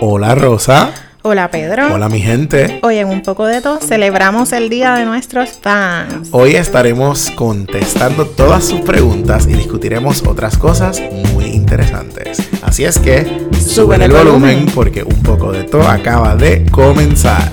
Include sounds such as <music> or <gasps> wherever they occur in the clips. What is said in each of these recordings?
Hola Rosa. Hola Pedro. Hola mi gente. Hoy en un poco de todo celebramos el Día de nuestros fans. Hoy estaremos contestando todas sus preguntas y discutiremos otras cosas muy interesantes. Así es que suben el volumen porque un poco de todo acaba de comenzar.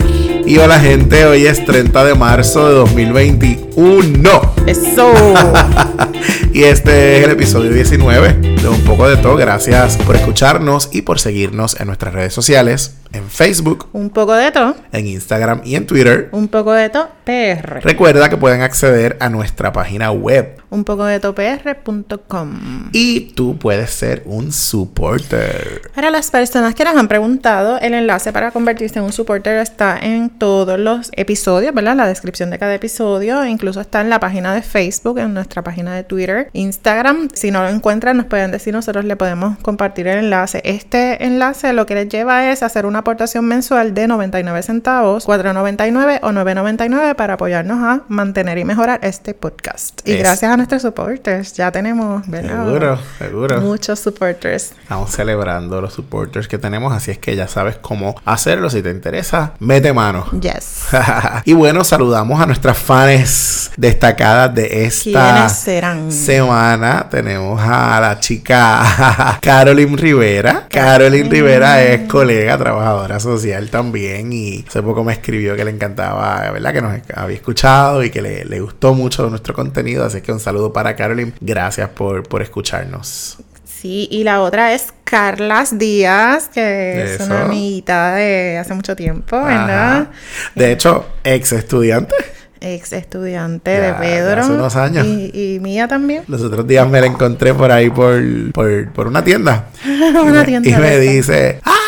Y hola gente, hoy es 30 de marzo de 2021. Eso. <laughs> y este es el episodio 19 de Un poco de todo. Gracias por escucharnos y por seguirnos en nuestras redes sociales en Facebook, un poco de todo, en Instagram y en Twitter, un poco de todo PR. Recuerda que pueden acceder a nuestra página web, un poco de topr.com. Y tú puedes ser un supporter. Para las personas que nos han preguntado, el enlace para convertirse en un supporter está en todos los episodios, ¿verdad? La descripción de cada episodio, incluso está en la página de Facebook, en nuestra página de Twitter, Instagram. Si no lo encuentran, nos pueden decir, nosotros le podemos compartir el enlace. Este enlace lo que les lleva es hacer una aportación mensual de 99 centavos, 4.99 o 9.99 para apoyarnos a mantener y mejorar este podcast. Y gracias a nuestros supporters, ya tenemos, ¿verdad? Seguro, seguro. Muchos supporters. Estamos celebrando los supporters que tenemos, así es que ya sabes cómo hacerlo. Si te interesa, mete mano. Yes. <laughs> y bueno, saludamos a nuestras fans destacadas de esta semana. Tenemos a la chica <laughs> Carolyn Rivera. Carolyn Rivera es colega, trabaja social también y hace poco me escribió que le encantaba, ¿verdad? Que nos había escuchado y que le, gustó mucho nuestro contenido. Así que un saludo para Carolyn. Gracias por, por escucharnos. Sí, y la otra es Carlas Díaz, que es una amiguita de hace mucho tiempo, ¿verdad? De hecho, ex estudiante ex estudiante de Pedro. Hace unos años. Y, mía también. Los otros días me la encontré por ahí por, por, una tienda. <laughs> una tienda. Y me dice, ¡ay, escucha lo de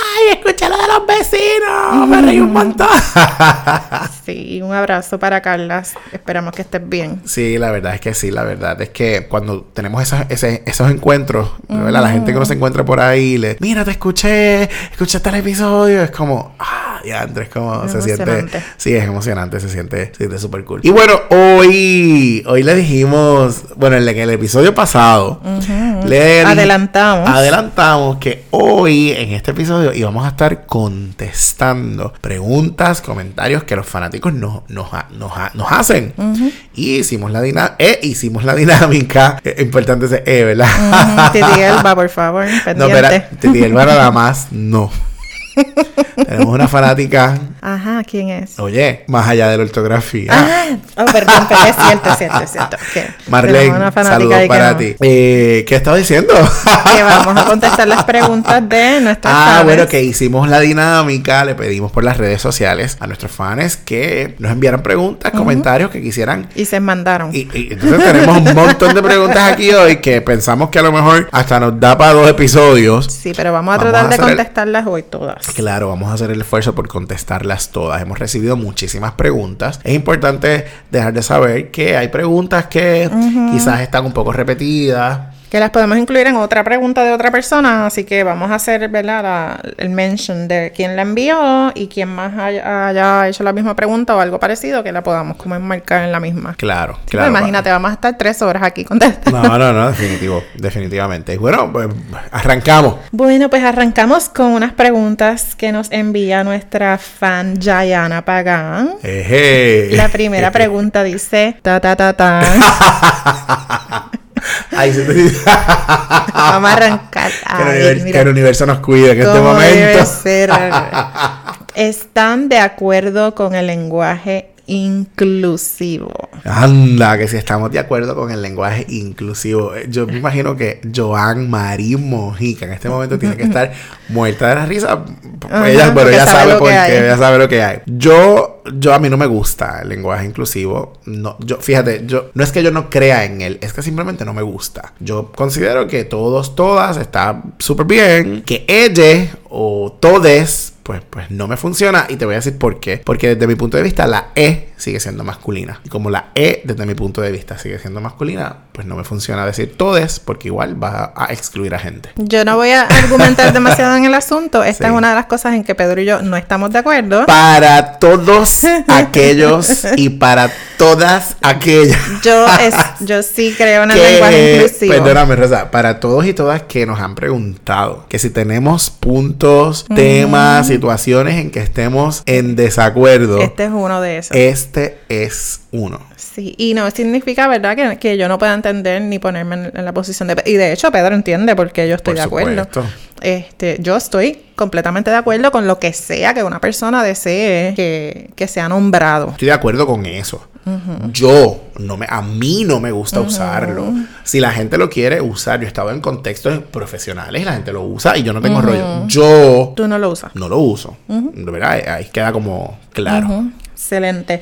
los vecinos! Me reí un montón. <laughs> sí, un abrazo para Carlas. Esperamos que estés bien. Sí, la verdad es que sí, la verdad es que cuando tenemos esos, esos encuentros, La gente que nos encuentra por ahí, le, mira, te escuché, escuchaste el episodio, es como, ah, ya, Andrés, como se siente. Sí, es emocionante, se siente, se siente súper cool. Y bueno, hoy, hoy le dijimos, bueno, en el, episodio pasado, le adelantamos. Adelantamos que hoy, en este episodio, íbamos a estar contestando preguntas, comentarios que los fanáticos nos, nos, nos, hacen. Y hicimos la dinámica, eh, hicimos la dinámica, <laughs> eh, importante ese eh, ¿verdad? Uh por favor, <laughs> pendiente. No, espera, Titi Elba nada <laughs> más, no. Tenemos una fanática. Ajá, ¿quién es? Oye, más allá de la ortografía. Ah, oh, perdón, pero es cierto, es cierto, es cierto. Marlene, saludos para ti. Eh, ¿Qué estaba diciendo? que vamos a contestar las preguntas de nuestros Ah, bueno, que hicimos la dinámica, le pedimos por las redes sociales a nuestros fans que nos enviaran preguntas, comentarios que quisieran. Y se mandaron. Y, y, entonces tenemos un montón de preguntas aquí hoy que pensamos que a lo mejor hasta nos da para dos episodios. Sí, pero vamos a tratar de contestarlas hoy todas. Claro, vamos a hacer el esfuerzo por contestarlas todas. Hemos recibido muchísimas preguntas. Es importante dejar de saber que hay preguntas que quizás están un poco repetidas que las podemos incluir en otra pregunta de otra persona, así que vamos a hacer ¿verdad? el mention de quién la envió y quién más haya, hecho la misma pregunta o algo parecido que la podamos como enmarcar en la misma. Claro, claro. imagínate, vamos a estar tres horas aquí contestando. No, no, no, definitivo, definitivamente. Bueno, pues arrancamos. Bueno, pues arrancamos con unas preguntas que nos envía nuestra fan Jayana Pagan. La primera pregunta dice, ta ta ta ta. <laughs> Ahí se te... <laughs> Vamos a arrancar. que, el universo, nos cuide, que este momento. <laughs> Están de acuerdo con el lenguaje inclusivo. Anda, que si estamos de acuerdo con el lenguaje inclusivo. Eh, yo me imagino que Joan Marie Mojica en este momento tiene que estar <laughs> muerta de la risa. ella, pero ella sabe, por qué, ella sabe lo que hay. Yo, yo a mí no me gusta el lenguaje inclusivo. No, yo, fíjate, yo, no es que yo no crea en él, es que simplemente no me gusta. Yo considero que todos, todas está súper bien. Que ella o todes pues, pues no me funciona y te voy a decir por qué. Porque desde mi punto de vista la E sigue siendo masculina. Y como la E, desde mi punto de vista, sigue siendo masculina, pues no me funciona decir todes, porque igual va a excluir a gente. Yo no voy a argumentar <laughs> demasiado en el asunto. Esta es una de las cosas en que Pedro y yo no estamos de acuerdo. Para todos <laughs> aquellos y para todas aquellas. Yo, es, <laughs> yo sí creo en el lenguaje inclusivo. Perdóname, Rosa. Para todos y todas que nos han preguntado que si tenemos puntos, temas, situaciones en que estemos en desacuerdo. Este es uno de esos. Este es uno. Sí, y no significa, ¿verdad?, que, que yo no pueda entender ni ponerme en, la posición de... Y de hecho, Pedro entiende porque yo estoy de acuerdo. Este, yo estoy completamente de acuerdo con lo que sea que una persona desee que, que sea nombrado. Estoy de acuerdo con eso. Yo, no me, a mí no me gusta usarlo. Si la gente lo quiere usar, yo he estado en contextos profesionales y la gente lo usa y yo no tengo rollo. Yo... Tú no lo usas. No lo uso. De verdad, ahí queda como claro. Excelente.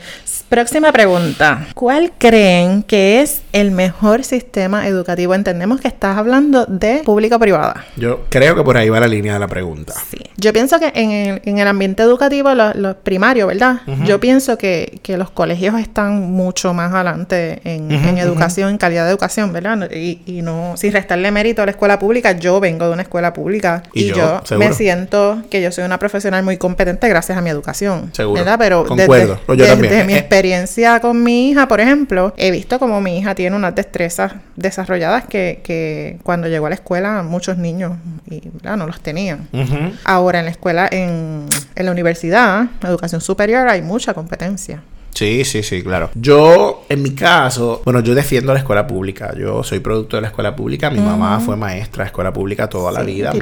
Próxima pregunta. ¿Cuál creen que es el mejor sistema educativo? Entendemos que estás hablando de público-privada. Yo creo que por ahí va la línea de la pregunta. Sí. Yo pienso que en el, en el ambiente educativo, los lo primarios, ¿verdad? Yo pienso que, que, los colegios están mucho más adelante en, en educación, en calidad de educación, ¿verdad? Y, y, no, sin restarle mérito a la escuela pública, yo vengo de una escuela pública y, yo, me siento que yo soy una profesional muy competente gracias a mi educación. Seguro. ¿verdad? Pero Concuerdo. Desde, yo también. mi experiencia con mi hija, por ejemplo, he visto como mi hija tiene unas destrezas desarrolladas que, que cuando llegó a la escuela muchos niños y, no los tenían. Ahora en la escuela, en, en la universidad, educación superior, hay mucha competencia. Sí, sí, sí, claro. Yo, en mi caso, bueno, yo defiendo la escuela pública. Yo soy producto de la escuela pública. Mi mamá fue maestra de escuela pública toda la vida. Mi,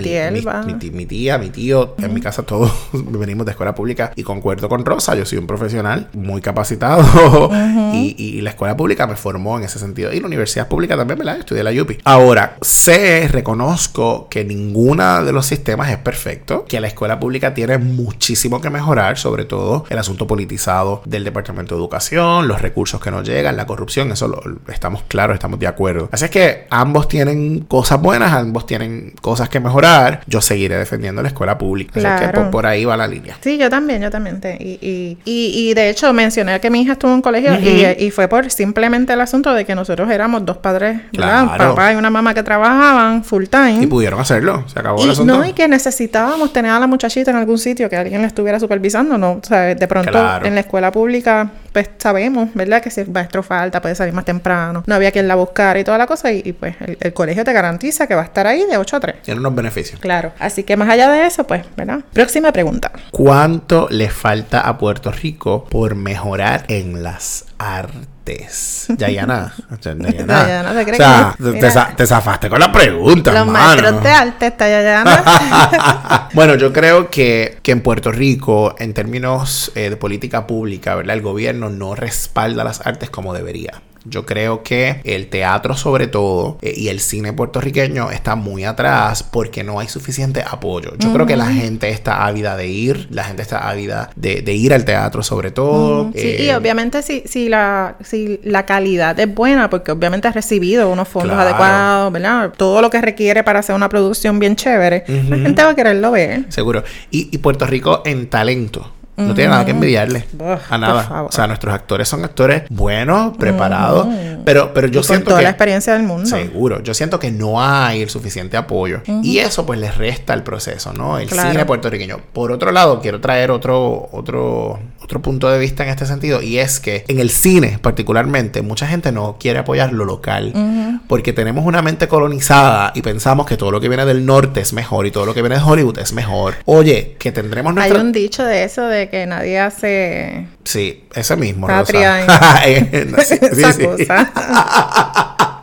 mi, tía, mi tío, en mi casa todos <laughs> venimos de escuela pública y concuerdo con Rosa. Yo soy un profesional muy capacitado <laughs> y, y, la escuela pública me formó en ese sentido. Y la universidad pública también, ¿verdad? Estudié la UPI. Ahora, sé, reconozco que ninguno de los sistemas es perfecto, que la escuela pública tiene muchísimo que mejorar, sobre todo el asunto politizado del departamento de educación, los recursos que nos llegan, la corrupción, eso lo, estamos claros, estamos de acuerdo. Así es que ambos tienen cosas buenas, ambos tienen cosas que mejorar. Yo seguiré defendiendo la escuela pública. Así que por, ahí va la línea. Sí, yo también, yo también. Te, y, y, y, de hecho mencioné que mi hija estuvo en colegio y, fue por simplemente el asunto de que nosotros éramos dos padres, Un papá y una mamá que trabajaban full time. Y pudieron hacerlo, se acabó el asunto. No, y que necesitábamos tener a la muchachita en algún sitio, que alguien la estuviera supervisando, ¿no? O sea, de pronto en la escuela pública pues sabemos, ¿verdad? Que si el maestro falta, puede salir más temprano. No había quien la buscar y toda la cosa. Y, pues el, colegio te garantiza que va a estar ahí de 8 a 3. Tiene unos beneficios. Claro. Así que más allá de eso, pues, ¿verdad? Próxima pregunta. ¿Cuánto le falta a Puerto Rico por mejorar en las artes? <laughs> <laughs> Yayana. Yayana. ¿te crees o sea, te, zafaste con la pregunta, Los maestros de arte está Yayana. <laughs> bueno, yo creo que, que en Puerto Rico, en términos eh, de política pública, ¿verdad? El gobierno no respalda las artes como debería. Yo creo que el teatro sobre todo eh, y el cine puertorriqueño está muy atrás porque no hay suficiente apoyo. Yo creo que la gente está ávida de ir, la gente está ávida de, ir al teatro sobre todo. Sí, y eh, obviamente si, si, la, si la calidad es buena, porque obviamente has recibido unos fondos adecuados, ¿verdad? Todo lo que requiere para hacer una producción bien chévere, la gente va a quererlo ver. Seguro. Y, y Puerto Rico en talento no tiene nada que envidiarle a nada. O sea, nuestros actores son actores buenos, preparados, pero, pero yo siento con toda la experiencia del mundo. Seguro. Yo siento que no hay el suficiente apoyo. Y eso pues les resta el proceso, ¿no? El cine puertorriqueño. Por otro lado, quiero traer otro, otro, otro punto de vista en este sentido. Y es que en el cine, particularmente, mucha gente no quiere apoyar lo local. Porque tenemos una mente colonizada y pensamos que todo lo que viene del norte es mejor y todo lo que viene de Hollywood es mejor. Oye, que tendremos nuestra... Hay un dicho de eso de que nadie hace. Sí, ese mismo. Patria <laughs> en... sí, <laughs>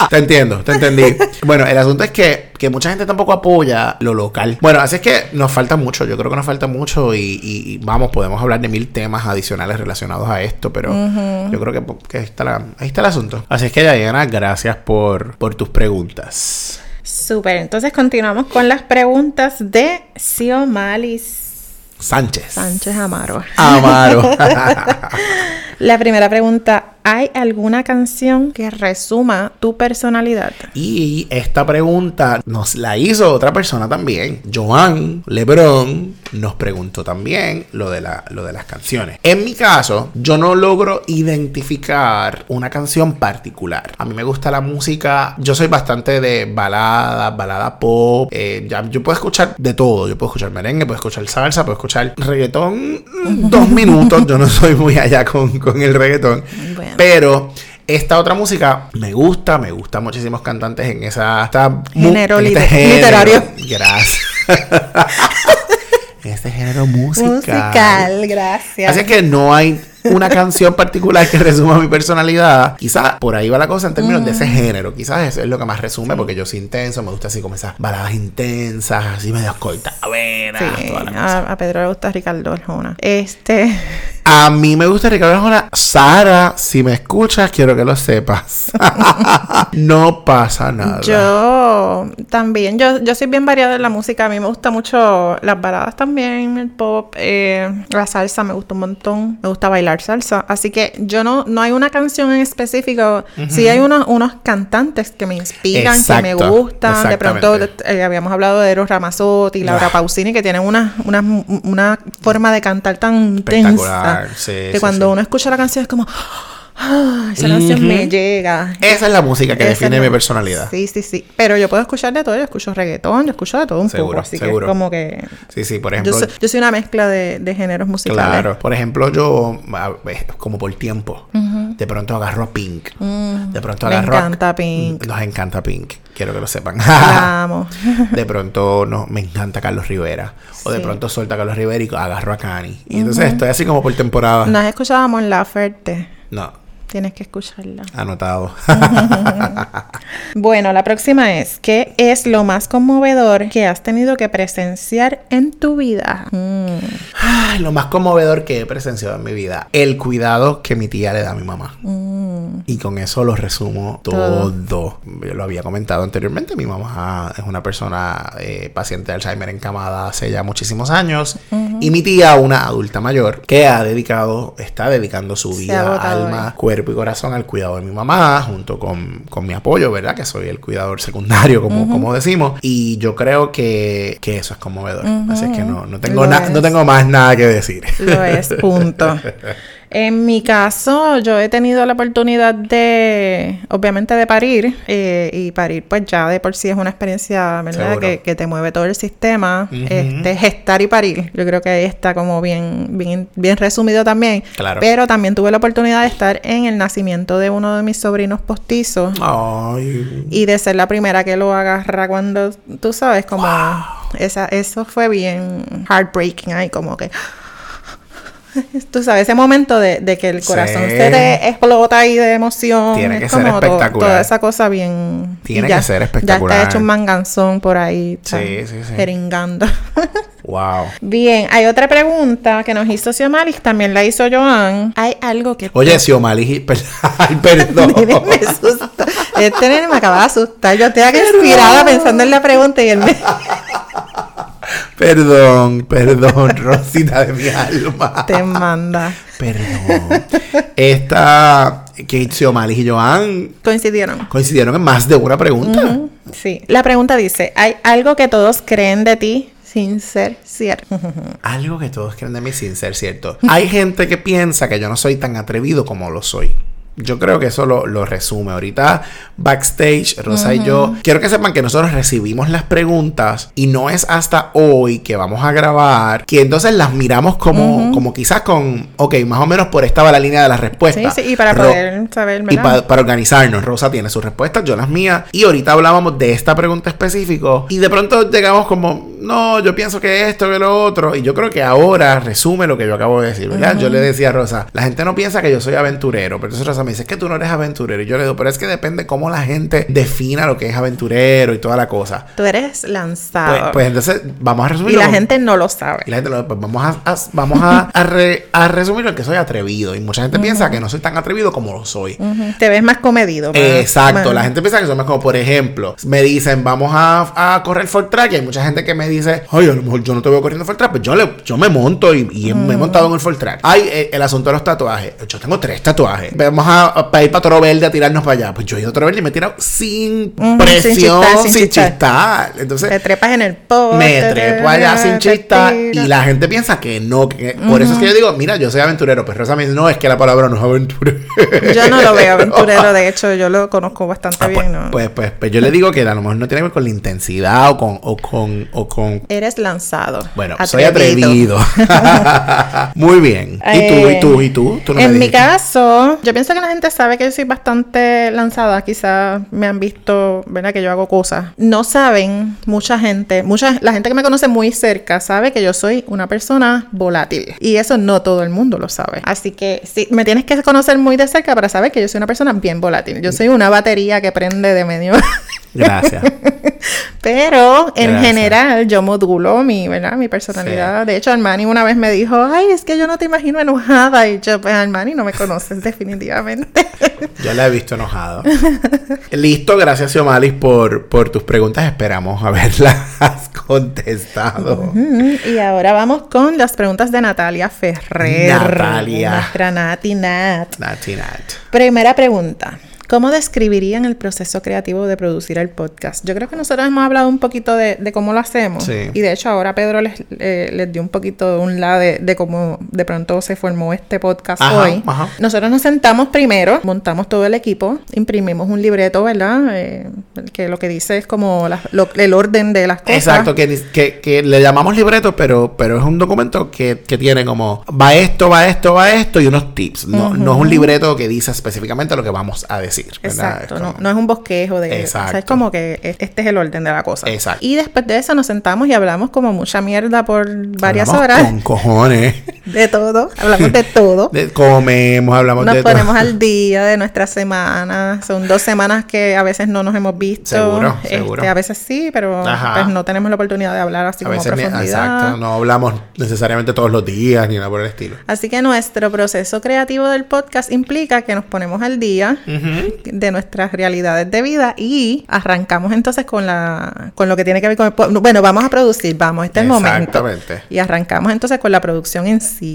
<laughs> te entiendo, te entendí. Bueno, el asunto es que, que, mucha gente tampoco apoya lo local. Bueno, así es que nos falta mucho, yo creo que nos falta mucho y, vamos, podemos hablar de mil temas adicionales relacionados a esto, pero yo creo que, que ahí, está la, ahí está el asunto. Así es que, Diana, gracias por, por tus preguntas. Súper, entonces continuamos con las preguntas de Siomalis. Sánchez. Sánchez Amaro. Amaro. <laughs> la primera pregunta ¿hay alguna canción que resuma tu personalidad? Y esta pregunta nos la hizo otra persona también. Joan Lebron nos preguntó también lo de, la, lo de las canciones. En mi caso, yo no logro identificar una canción particular. A mí me gusta la música, yo soy bastante de balada, balada pop. Eh, ya, yo puedo escuchar de todo. Yo puedo escuchar merengue, puedo escuchar salsa, puedo escuchar reggaetón <laughs> dos minutos. Yo no soy muy allá con, el reggaetón. Pero esta otra música me gusta, me gusta muchísimos cantantes en esa género, este literario. Gracias. <laughs> género musical. Musical, gracias. Así que no hay una canción particular que resuma mi personalidad. Quizás por ahí va la cosa en términos de ese mm. género. Quizás eso es lo que más resume, porque yo soy intenso, me gusta así como esas baladas intensas, así medio cortavenas. Sí, a, a, Pedro le gusta Ricardo Arjona. Este. <laughs> A mí me gusta Ricardo Arjona. Sara, si me escuchas, quiero que lo sepas. <laughs> no pasa nada. Yo también, yo, yo soy bien variada en la música. A mí me gusta mucho las baladas también, el pop, eh, la salsa me gusta un montón. Me gusta bailar salsa. Así que yo no, no hay una canción en específico. Sí hay unos, unos cantantes que me inspiran, que me gustan. De pronto eh, habíamos hablado de Eros Ramazzotti y Laura Pausini, que tienen una, una, una forma de cantar tan intensa. que cuando uno escucha la canción es como... Ah, esa canción me llega. Esa es la música que define mi personalidad. Sí, sí, sí. Pero yo puedo escuchar de todo. Yo escucho reggaetón, yo escucho de todo un poco. Así seguro. que como que. Sí, sí, por ejemplo. Yo soy, una mezcla de, de, géneros musicales. Claro. Por ejemplo, yo, como por tiempo, de pronto agarro a Pink. Mm, de pronto agarro. Me encanta Pink. Nos encanta Pink. Quiero que lo sepan. <laughs> amo. de pronto no, me encanta Carlos Rivera. O de pronto suelta a Carlos Rivera y agarro a Cani. Y entonces estoy así como por temporada. ¿No has escuchado a Mon Laferte? No. Tienes que escucharla. Anotado. <laughs> bueno, la próxima es, ¿qué es lo más conmovedor que has tenido que presenciar en tu vida? Mm. lo más conmovedor que he presenciado en mi vida, el cuidado que mi tía le da a mi mamá. Mm. Y con eso lo resumo todo. Yo lo había comentado anteriormente, mi mamá es una persona eh, paciente de Alzheimer encamada hace ya muchísimos años. Y mi tía, una adulta mayor, que ha dedicado, está dedicando su vida, alma, cuerpo y corazón al cuidado de mi mamá, junto con, con mi apoyo, ¿verdad? Que soy el cuidador secundario, como, como decimos. Y yo creo que, que eso es conmovedor. Así es que no, no, tengo no tengo más nada que decir. Lo es, punto. <laughs> En mi caso, yo he tenido la oportunidad de, obviamente, de parir. Eh, y parir, pues ya de por sí es una experiencia, ¿verdad? Que, que, te mueve todo el sistema. este, gestar y parir. Yo creo que ahí está como bien, bien, bien resumido también. Claro. Pero también tuve la oportunidad de estar en el nacimiento de uno de mis sobrinos postizos. Ay. Y de ser la primera que lo agarra cuando, tú sabes, como... Esa, eso fue bien heartbreaking ahí, como que... <laughs> Tú sabes, ese momento de, de que el corazón se te explota ahí de emoción. Tiene que ser espectacular. toda esa cosa bien. Tiene que ser espectacular. Ya está hecho un manganzón por ahí. Sí, sí, sí. Jeringando. <laughs> Wow. Bien, hay otra pregunta que nos hizo Xiomalis, también la hizo Joan. Hay algo que. Oye, Xiomalis, <laughs> perdón. me asusta. Este nene me acaba de asustar. Yo que inspirada pensando en la pregunta y él me. Perdón, perdón, <laughs> Rosita de mi alma. Te manda. Perdón. Esta, Kate Siomalis y Joan coincidieron. Coincidieron en más de una pregunta. Sí. La pregunta dice: ¿Hay algo que todos creen de ti sin ser cierto. <laughs> Algo que todos creen de mí sin ser cierto. Hay gente que piensa que yo no soy tan atrevido como lo soy. Yo creo que eso lo, resume. Ahorita, backstage, Rosa y yo, quiero que sepan que nosotros recibimos las preguntas y no es hasta hoy que vamos a grabar, que entonces las miramos como, como quizás con, ok, más o menos por esta va la línea de las respuestas. Sí, sí, y para poder saber, Y para organizarnos. Rosa tiene sus respuestas, yo las mías. Y ahorita hablábamos de esta pregunta específico y de pronto llegamos como, no, yo pienso que esto, que lo otro. Y yo creo que ahora resume lo que yo acabo de decir, ¿verdad? Yo le decía a Rosa, la gente no piensa que yo soy aventurero, pero entonces Rosa me dice, que tú no eres aventurero. Y yo le digo, pero es que depende cómo la gente defina lo que es aventurero y toda la cosa. Tú eres lanzado. Pues, pues entonces vamos a resumir. Y la gente no lo sabe. Y la gente lo, pues vamos a, vamos a, a, resumir lo que soy atrevido. Y mucha gente piensa que no soy tan atrevido como lo soy. Te ves más comedido. Exacto. La gente piensa que soy más como, por ejemplo, me dicen, vamos a, a correr for track. Y hay mucha gente que me dice, oye, a lo mejor yo no te veo corriendo for track. Pues yo, le, yo me monto y, me he montado en el for track. Hay eh, el asunto de los tatuajes. Yo tengo tres tatuajes. Vamos a a, ir para Toro Verde a tirarnos para allá. Pues yo he ido a Toro Verde y me he tirado sin presión, sin chistar. Entonces, te trepas en el poste. Me trepo allá sin chistar. Y la gente piensa que no. Que, Por eso es que yo digo, mira, yo soy aventurero. Pero Rosa me dice, no, es que la palabra no es aventurero. Yo no lo veo aventurero. De hecho, yo lo conozco bastante ah, bien. Pues, pues, pues, pues, yo le digo que a lo mejor no tiene que ver con la intensidad o con. O con, o con... Eres lanzado. Bueno, soy atrevido. <laughs> Muy bien. ¿Y tú? ¿Y tú? ¿Y tú? en mi caso, yo pienso que la gente sabe que yo soy bastante lanzada. Quizás me han visto, ¿verdad? Que yo hago cosas. No saben, mucha gente, mucha, la gente que me conoce muy cerca sabe que yo soy una persona volátil. Y eso no todo el mundo lo sabe. Así que sí, me tienes que conocer muy de cerca para saber que yo soy una persona bien volátil. Yo soy una batería que prende de medio. <laughs> Gracias. Pero en general yo modulo mi, ¿verdad? Mi personalidad. De hecho, Armani una vez me dijo, ay, es que yo no te imagino enojada. Y yo, pues Armani, no me conoces <laughs> definitivamente. Yo la he visto enojado. Listo, gracias Siomalis por, por tus preguntas. Esperamos haberlas <laughs> contestado. Y ahora vamos con las preguntas de Natalia Ferrer. Natalia. Nuestra Nati Nat. Nati Nat. Primera pregunta. ¿Cómo describirían el proceso creativo de producir el podcast? Yo creo que nosotros hemos hablado un poquito de, cómo lo hacemos. Y de hecho ahora Pedro les, eh, les dio un poquito un lado de, cómo de pronto se formó este podcast hoy. Nosotros nos sentamos primero, montamos todo el equipo, imprimimos un libreto, ¿verdad? Eh, que lo que dice es como el orden de las cosas. Exacto, que, que, le llamamos libreto, pero, pero es un documento que, tiene como va esto, va esto, va esto y unos tips. No, no es un libreto que dice específicamente lo que vamos a decir. Exacto, no, es un bosquejo de... Exacto. es como que e, este es el orden de la cosa. Exacto. Y después de eso nos sentamos y hablamos como mucha mierda por varias horas. Con cojones. <laughs> De todo, hablamos de todo. comemos, hablamos de todo. Nos ponemos al <laughs> día de nuestra semana. Son dos semanas que a veces no nos hemos visto. Seguro, este, seguro. A veces sí, pero pues no tenemos la oportunidad de hablar así como a profundidad. exacto, no hablamos necesariamente todos los días ni nada por el estilo. Así que nuestro proceso creativo del podcast implica que nos ponemos al día de nuestras realidades de vida y arrancamos entonces con la con lo que tiene que ver con el bueno vamos a producir vamos este es el momento. Y arrancamos entonces con la producción en sí.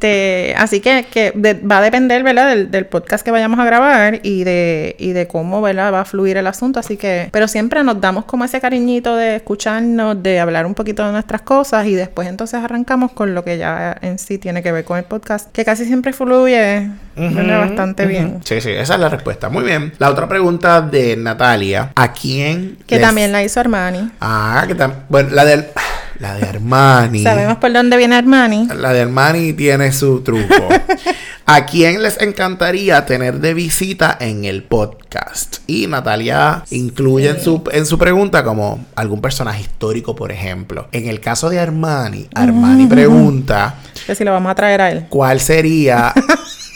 Así que, que va a depender verdad del, podcast que vayamos a grabar y de y de cómo verdad va a fluir el asunto. Así que pero siempre nos damos como ese cariñito de escucharnos de hablar un poquito de nuestras cosas y después entonces arrancamos con lo que ya en sí tiene que ver con el podcast que casi siempre fluye bastante bien. Sí sí esa es la respuesta. Muy bien la otra pregunta de Natalia. ¿A quién? Que también la hizo Armani. Ah, que también. Bueno, la del. <sighs> La de Armani. Sabemos por dónde viene Armani. La de Armani tiene su truco. <laughs> ¿A quién les encantaría tener de visita en el podcast? Y Natalia incluye en, su, en su pregunta como algún personaje histórico, por ejemplo. En el caso de Armani, Armani pregunta... Que si lo vamos a traer a él. ¿Cuál sería... <laughs>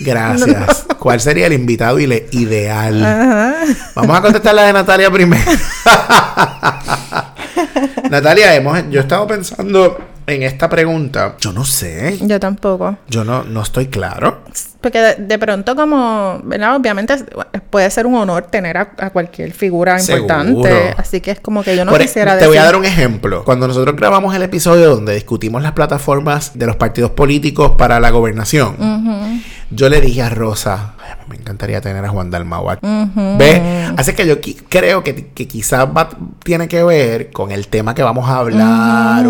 Gracias. <laughs> ¿Cuál sería el invitado ideal? Vamos a contestar la de Natalia primero. <laughs> Natalia, hemos, yo he estado pensando en esta pregunta. Yo no sé. Yo tampoco. Yo no, no estoy claro. Porque de, pronto como, ¿verdad? Obviamente puede ser un honor tener a, cualquier figura importante. Así que es como que yo no e- quisiera Te voy a dar un ejemplo. Cuando nosotros grabamos el episodio donde discutimos las plataformas de los partidos políticos para la gobernación, yo le dije a Rosa, me encantaría tener a Juan Dalmau ¿Ve? Así que yo creo que, que quizás tiene que ver con el tema que vamos a hablar,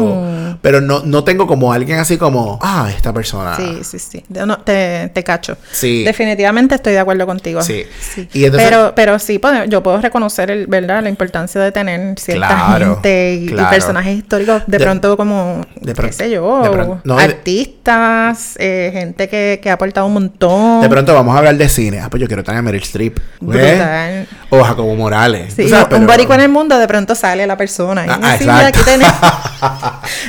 pero no, no tengo como alguien así como, ah, esta persona. Sí, sí, sí. no, te, te cacho. Sí. Definitivamente estoy de acuerdo contigo. Sí. pero, pero sí, yo puedo reconocer, el, ¿verdad? La importancia de tener cierta gente y, personajes históricos de, pronto como, de qué sé yo, artistas, eh, gente que, que ha aportado un montón. De pronto vamos a hablar de cine. Ah, pues yo quiero tener a Meryl Streep. Brutal. O Jacobo Morales. Sí, un borico en el mundo, de pronto sale la persona. Ah, <laughs> aquí, tenemos,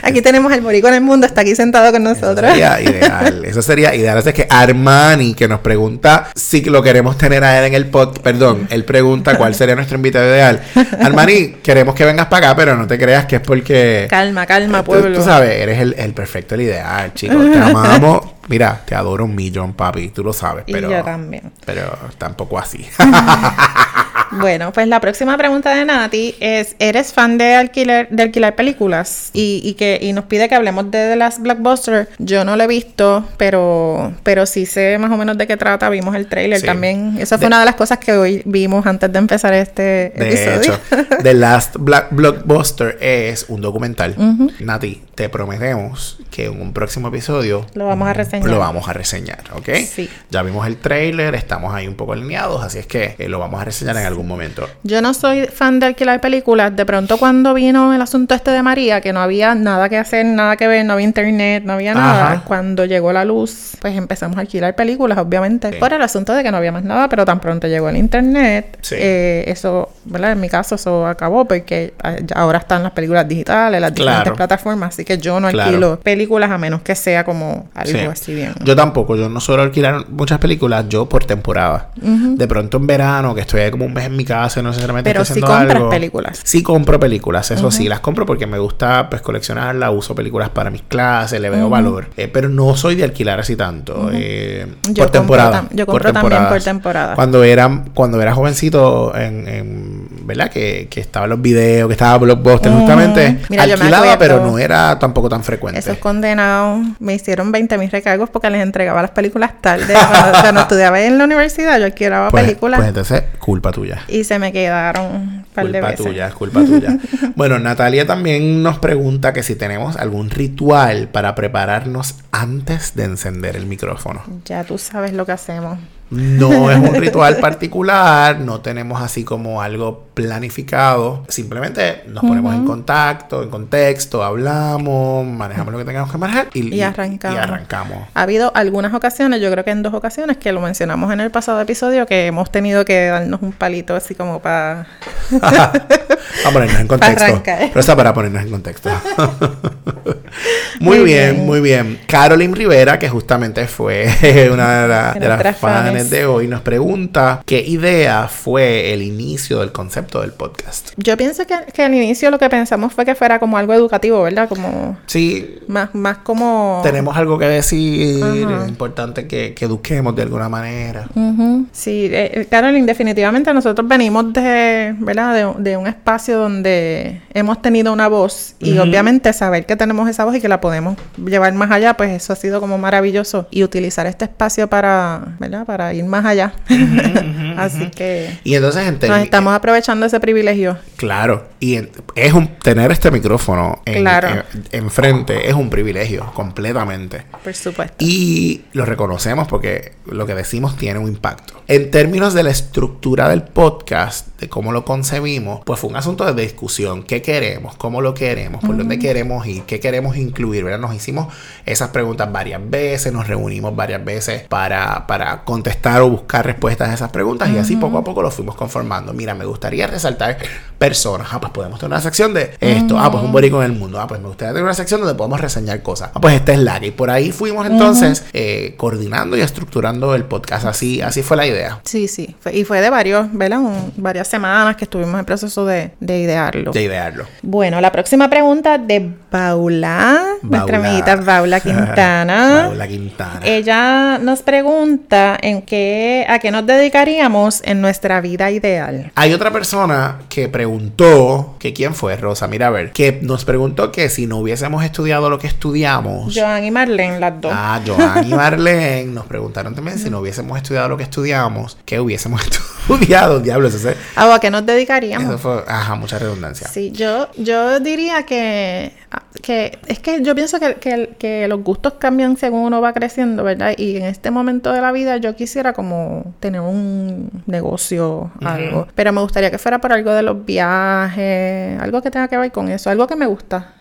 aquí tenemos el borico en el mundo, está aquí sentado con nosotros. Eso sería <laughs> ideal. Eso sería ideal. es que Armani, que nos pregunta si lo queremos tener a él en el pod, perdón, él pregunta cuál <laughs> sería nuestro invitado ideal. Armani, queremos que vengas para acá, pero no te creas que es porque... Calma, calma, pueblo. Tú, sabes, eres el, el perfecto, el ideal, chicos. Te amamos. Mira, te adoro un millón, papi. Tú lo sabes, pero. Y yo también. Pero tampoco así. <laughs> bueno, pues la próxima pregunta de Nati es: ¿Eres fan de alquiler, de alquilar películas? Y, y que y nos pide que hablemos de The Last Blockbuster. Yo no lo he visto, pero, pero sí sé más o menos de qué trata. Vimos el trailer también. Esa fue una de las cosas que hoy vimos antes de empezar este de episodio. Hecho, <laughs> The Last Black Blockbuster es un documental. Nati, te prometemos que en un próximo episodio lo vamos a reseñar. Lo vamos a reseñar, ¿ok? Sí. Ya vimos el trailer, estamos ahí un poco alineados, así es que eh, lo vamos a reseñar en algún momento. Yo no soy fan de alquilar películas. De pronto cuando vino el asunto este de María, que no había nada que hacer, nada que ver, no había internet, no había nada. Cuando llegó la luz, pues empezamos a alquilar películas, obviamente, por el asunto de que no había más nada, pero tan pronto llegó el internet, eh, eso, ¿verdad? En mi caso eso acabó porque ah, ahora están las películas digitales, las diferentes plataformas, así que yo no alquilo películas a menos que sea como algo así bien. Yo tampoco, yo no suelo alquilar muchas películas, yo por temporada. De pronto en verano, que estoy ahí como un mes en mi casa, no necesariamente Pero estoy sí compras películas. Sí compro películas, eso sí, las compro porque me gusta pues coleccionarlas, uso películas para mis clases, le veo valor. Eh, pero no soy de alquilar así tanto. Eh, por temporada. Yo compro también por temporada. Cuando era, cuando era jovencito, en, ¿verdad? Que, que estaban los videos, que estaba Blockbuster, justamente alquilaba, pero no era tampoco tan frecuente. Esos condenados me hicieron 20 mil recargos porque les entregaba las películas tarde. cuando, <laughs> estudiaba en la universidad, yo alquilaba pues, películas. Pues entonces, culpa tuya. Y se me quedaron un par culpa de veces. tuya, culpa tuya. <laughs> bueno, Natalia también nos pregunta que si tenemos algún ritual para prepararnos antes de encender el micrófono. Ya tú sabes lo que hacemos. No es un ritual particular, no tenemos así como algo planificado. Simplemente nos ponemos en contacto, en contexto, hablamos, manejamos lo que tengamos que manejar y, arrancamos. y, arrancamos. Ha habido algunas ocasiones, yo creo que en dos ocasiones, que lo mencionamos en el pasado episodio, que hemos tenido que darnos un palito así como para... <laughs> para ponernos en <laughs> contexto. Pero está para ponernos en contexto. <laughs> muy, bien, muy bien. Caroline Rivera, que justamente fue una de, de las fans de hoy, nos pregunta qué idea fue el inicio del concepto del podcast. Yo pienso que, que al inicio lo que pensamos fue que fuera como algo educativo, ¿verdad? Como... Sí. Más, más como... Tenemos algo que decir, es importante que, que, eduquemos de alguna manera. Sí, eh, eh, Caroline, definitivamente nosotros venimos de, ¿verdad? De, un espacio donde hemos tenido una voz y obviamente saber que tenemos esa voz y que la podemos llevar más allá, pues eso ha sido como maravilloso y utilizar este espacio para, ¿verdad? Para ir más allá. <laughs> Así que y entonces nos estamos aprovechando ese privilegio. Claro, y es un tener este micrófono en, enfrente es un privilegio completamente. Por supuesto. Y lo reconocemos porque lo que decimos tiene un impacto. En términos de la estructura del podcast, de cómo lo concebimos, pues fue un asunto de discusión. ¿Qué queremos? ¿Cómo lo queremos? ¿Por dónde queremos ir? ¿Qué queremos incluir? ¿verdad? Nos hicimos esas preguntas varias veces, nos reunimos varias veces para, para contestar o buscar respuestas a esas preguntas y así poco a poco lo fuimos conformando. Mira, me gustaría resaltar personas. Ah, pues podemos tener una sección de esto. Ah, pues un boricua en el mundo. Ah, pues me gustaría tener una sección donde podemos reseñar cosas. Ah, pues esta es la Y por ahí fuimos entonces eh, coordinando y estructurando el podcast. Así, así fue la idea. Sí, sí. y fue de varios, ¿verdad? varias semanas que estuvimos en proceso de, de idearlo. De idearlo. Bueno, la próxima pregunta de Paula, nuestra amiguita Paula <laughs> Quintana. Paula Quintana. Ella nos pregunta en qué, a qué nos dedicaríamos en nuestra vida ideal. Hay otra persona que preguntó, que quién fue, Rosa, mira a ver, que nos preguntó que si no hubiésemos estudiado lo que estudiamos. Joan y Marlene, las dos. Ah, Joan y Marlene nos preguntaron también si no hubiésemos estudiado lo que estudiamos, ¿qué hubiésemos <laughs> estudiado, diablos? Ese, ¿A qué nos dedicaríamos? Eso fue, ajá, mucha redundancia. Sí, yo, yo diría que, que es que yo pienso que, que, que los gustos cambian según uno va creciendo, ¿verdad? Y en este momento de la vida yo quisiera como tener un negocio, algo. Pero me gustaría que fuera por algo de los viajes, algo que tenga que ver con eso, algo que me gusta.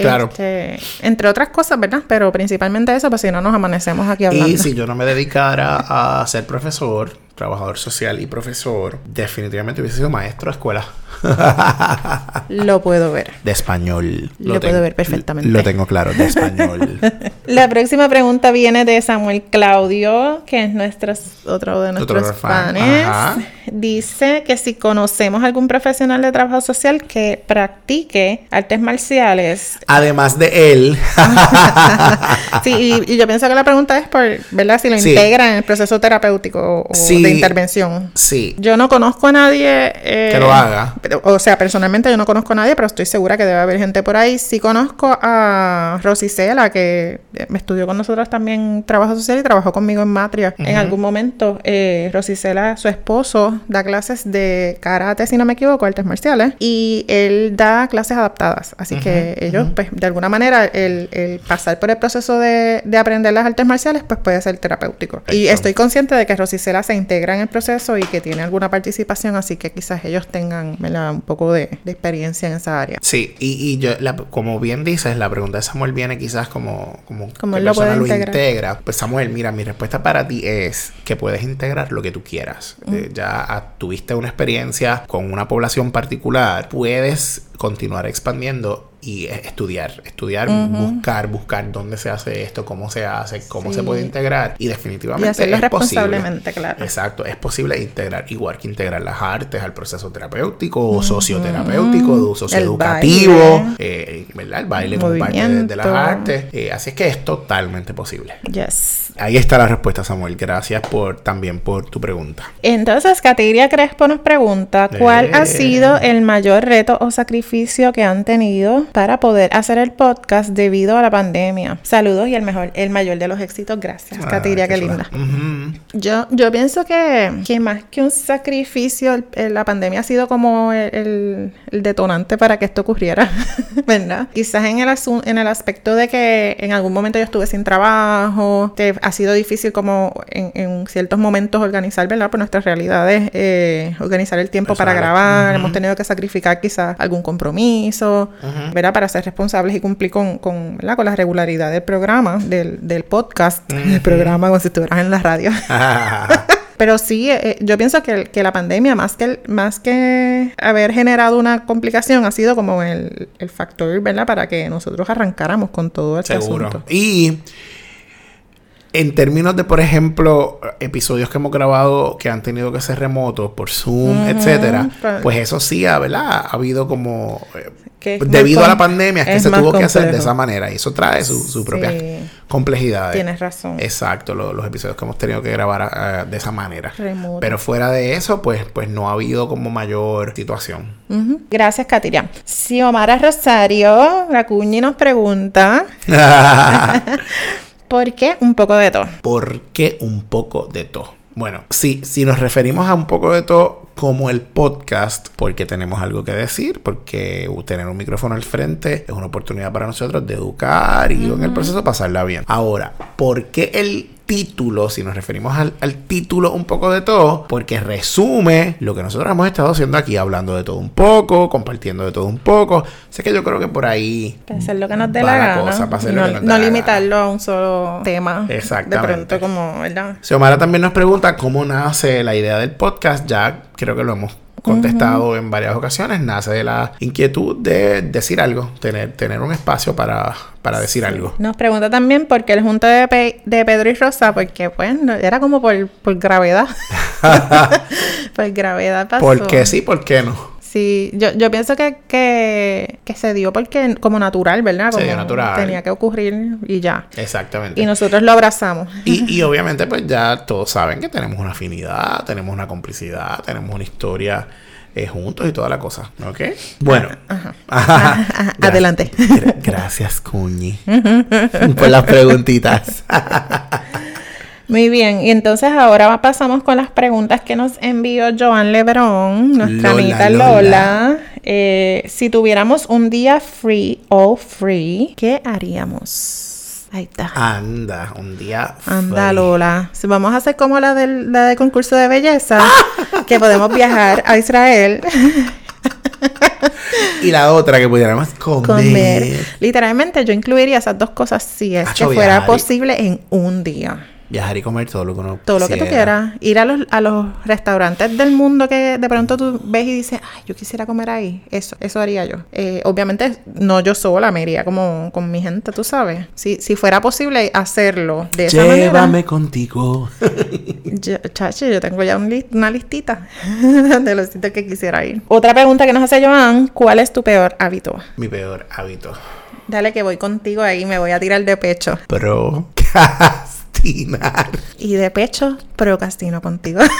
claro. Este, entre otras cosas, ¿verdad? Pero principalmente eso, pues si no nos amanecemos aquí hablando. Y si yo no me dedicara a ser profesor, trabajador social y profesor, definitivamente hubiese sido maestro de escuela. <laughs> lo puedo ver. De español. Lo, puedo ver perfectamente. Lo tengo claro, de español. <laughs> La próxima pregunta viene de Samuel Claudio, que es nuestro, otro de nuestros fans. Dice que si conocemos algún profesional de trabajo social que practique artes marciales. Además de él. <laughs> sí, y, yo pienso que la pregunta es por, ¿verdad? Si lo integra en el proceso terapéutico o de intervención. Sí. Yo no conozco a nadie. Eh, que lo haga. O sea, personalmente yo no conozco a nadie, pero estoy segura que debe haber gente por ahí. Sí conozco a Rosicela, que me estudió con nosotros también trabajo social y trabajó conmigo en Matria. En algún momento, eh, Rosicela, su esposo, da clases de karate, si no me equivoco, artes marciales, y él da clases adaptadas. Así que ellos, pues, de alguna manera, el, pasar por el proceso de, aprender las artes marciales, pues puede ser terapéutico. Y estoy consciente de que Rosicela se integra en el proceso y que tiene alguna participación, así que quizás ellos tengan un poco de, experiencia en esa área. Sí, y, yo, como bien dices, la pregunta de Samuel viene quizás como, como, como él lo, puede lo integra. Pues Samuel, mira, mi respuesta para ti es que puedes integrar lo que tú quieras. Eh, ya tuviste una experiencia con una población particular, puedes continuar expandiendo y estudiar, estudiar, buscar, buscar dónde se hace esto, cómo se hace, cómo se puede integrar y definitivamente y hacerlo responsablemente, claro. Exacto, es posible integrar igual que integrar las artes al proceso terapéutico o socioterapéutico, socioeducativo, eh, ¿verdad? El baile como parte de, las artes, eh, así es que es totalmente posible. Yes. Ahí está la respuesta, Samuel. Gracias por también por tu pregunta. Entonces, Katiria Crespo nos pregunta, ¿cuál ha eh. sido el mayor reto o sacrificio que han tenido para poder hacer el podcast debido a la pandemia. Saludos y el mejor, el mayor de los éxitos. Gracias, ah, Katiria, qué, linda. Yo, yo pienso que, que más que un sacrificio, la pandemia ha sido como el, detonante para que esto ocurriera, <laughs> ¿verdad? Quizás en el, en el aspecto de que en algún momento yo estuve sin trabajo, que ha sido difícil como en, ciertos momentos organizar, ¿verdad? Por nuestras realidades, eh, organizar el tiempo para grabar, hemos tenido que sacrificar quizás algún compromiso, ¿verdad? Para ser responsables y cumplir con, con, con la regularidad del programa, del, del podcast, del programa, como si estuvieras en la radio. <laughs> <laughs> Pero sí, eh, eh, yo pienso que, que, la pandemia, más que, más que haber generado una complicación, ha sido como el, el factor, ¿verdad? Para que nosotros arrancáramos con todo este Seguro. asunto. Y en términos de, por ejemplo, episodios que hemos grabado que han tenido que ser remotos por Zoom, etcétera, pues, eso sí, ¿verdad? Ha habido como eh, debido a la pandemia es que se tuvo que hacer de esa manera y eso trae su, su propia complejidad. Tienes razón. Exacto, los episodios que hemos tenido que grabar ah, de esa manera. Pero fuera de eso, pues, pues no ha habido como mayor situación. Gracias, Katiria. Si Omar Rosario, la cuñi nos pregunta. <laughs> <laughs> ¿Por qué un poco de todo? ¿Por qué un poco de todo? Bueno, si, si nos referimos a un poco de todo como el podcast, porque tenemos algo que decir, porque tener un micrófono al frente es una oportunidad para nosotros de educar y en el proceso pasarla bien. Ahora, ¿por qué el título, si nos referimos al, título un poco de todo, porque resume lo que nosotros hemos estado haciendo aquí, hablando de todo un poco, compartiendo de todo un poco. Sé que yo creo que por ahí. hacer lo que nos dé la, gana. no, limitarlo a un solo tema. Exactamente. De pronto, como, ¿verdad? Xiomara también nos pregunta cómo nace la idea del podcast. Ya creo que lo hemos contestado en varias ocasiones, nace de la inquietud de decir algo, tener, tener un espacio para, para decir algo. Nos pregunta también por qué el junto de, de Pedro y Rosa, porque pues era como por, por gravedad. <laughs> <laughs> por gravedad pasó. ¿Por qué sí? ¿Por qué no? Sí, yo, yo pienso que, que, que, se dio porque como natural, ¿verdad? Como se dio natural. Tenía que ocurrir y ya. Exactamente. Y nosotros lo abrazamos. Y, y <laughs> obviamente pues ya todos saben que tenemos una afinidad, tenemos una complicidad, tenemos una historia eh, juntos y toda la cosa, ¿ok? Bueno. <laughs> Adelante. Gracias, Cuñi, <laughs> por las preguntitas. Muy bien, y entonces ahora pasamos con las preguntas que nos envió Joan Lebrón, nuestra amiga Lola. Eh, si tuviéramos un día free o free, ¿qué haríamos? Ahí está. Anda, un día free. Anda, Lola. Si vamos a hacer como la del, la concurso de belleza, <laughs> que podemos viajar a Israel. y la otra que pudiéramos comer. Literalmente yo incluiría esas dos cosas si es que fuera posible en un día. Viajar y comer todo lo que uno Todo lo que tú quieras. Ir a los, a los restaurantes del mundo que de pronto tú ves y dices, ay, yo quisiera comer ahí. Eso, eso haría yo. Eh, obviamente, no yo sola, me iría como con mi gente, tú sabes. Si, si fuera posible hacerlo de esa manera. Llévame contigo. <laughs> yo, chacho, yo tengo ya una listita <laughs> de los sitios que quisiera ir. Otra pregunta que nos hace Joan, ¿cuál es tu peor hábito? Mi peor hábito. Dale que voy contigo ahí, me voy a tirar de pecho. <laughs> Procrastinar. Y de pecho, procrastino contigo. <laughs>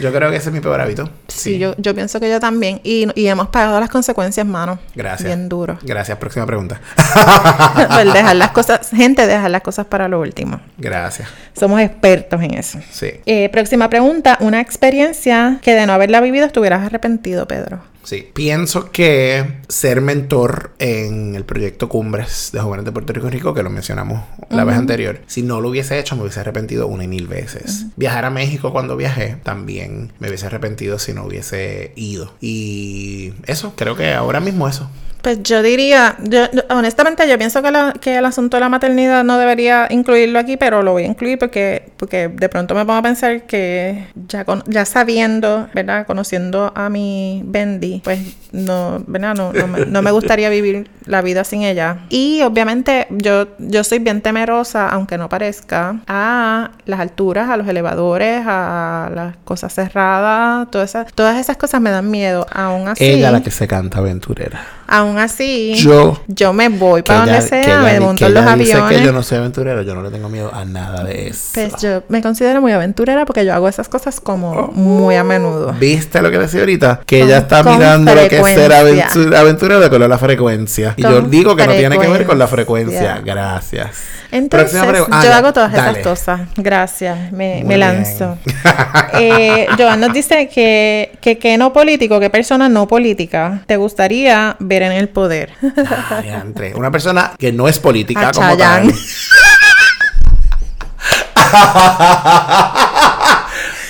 yo creo que ese es mi peor hábito. Sí, Yo, yo pienso que yo también. Y, y, hemos pagado las consecuencias, mano. Gracias. Bien duro. Gracias. Próxima pregunta. <laughs> pues dejar las cosas, gente, dejar las cosas para lo último. Gracias. Somos expertos en eso. Sí. Eh, próxima pregunta. Una experiencia que de no haberla vivido estuvieras arrepentido, Pedro. Sí, pienso que ser mentor en el proyecto Cumbres de Jóvenes de Puerto Rico Rico, que lo mencionamos la vez anterior, si no lo hubiese hecho me hubiese arrepentido una y mil veces. Viajar a México cuando viajé también me hubiese arrepentido si no hubiese ido. Y eso, creo que ahora mismo eso. Pues yo diría, yo, honestamente yo pienso que, la, que el asunto de la maternidad no debería incluirlo aquí, pero lo voy a incluir porque, porque de pronto me pongo a pensar que ya, con, ya sabiendo, ¿verdad? Conociendo a mi Bendy, pues no, ¿verdad? No, no, me, gustaría vivir la vida sin ella. Y obviamente yo, yo soy bien temerosa, aunque no parezca, a las alturas, a los elevadores, a las cosas cerradas, todas esas, todas esas cosas me dan miedo. Aún así. Ella la que se canta aventurera. Aún así, yo, yo me voy para donde sea, me monto en los aviones. que yo no soy aventurera, yo no le tengo miedo a nada de eso. Pues yo me considero muy aventurera porque yo hago esas cosas como muy a menudo. ¿Viste lo que decía ahorita? Que ella está mirando lo que es ser aventurera con la frecuencia. Y yo digo que no tiene que ver con la frecuencia. Gracias. Entonces, yo ah, hago todas esas cosas. Gracias, me, me lanzo. <laughs> eh, Joan nos dice que, que, que no político, que persona no política te gustaría ver en el poder. Una persona que no es política como tal. <laughs>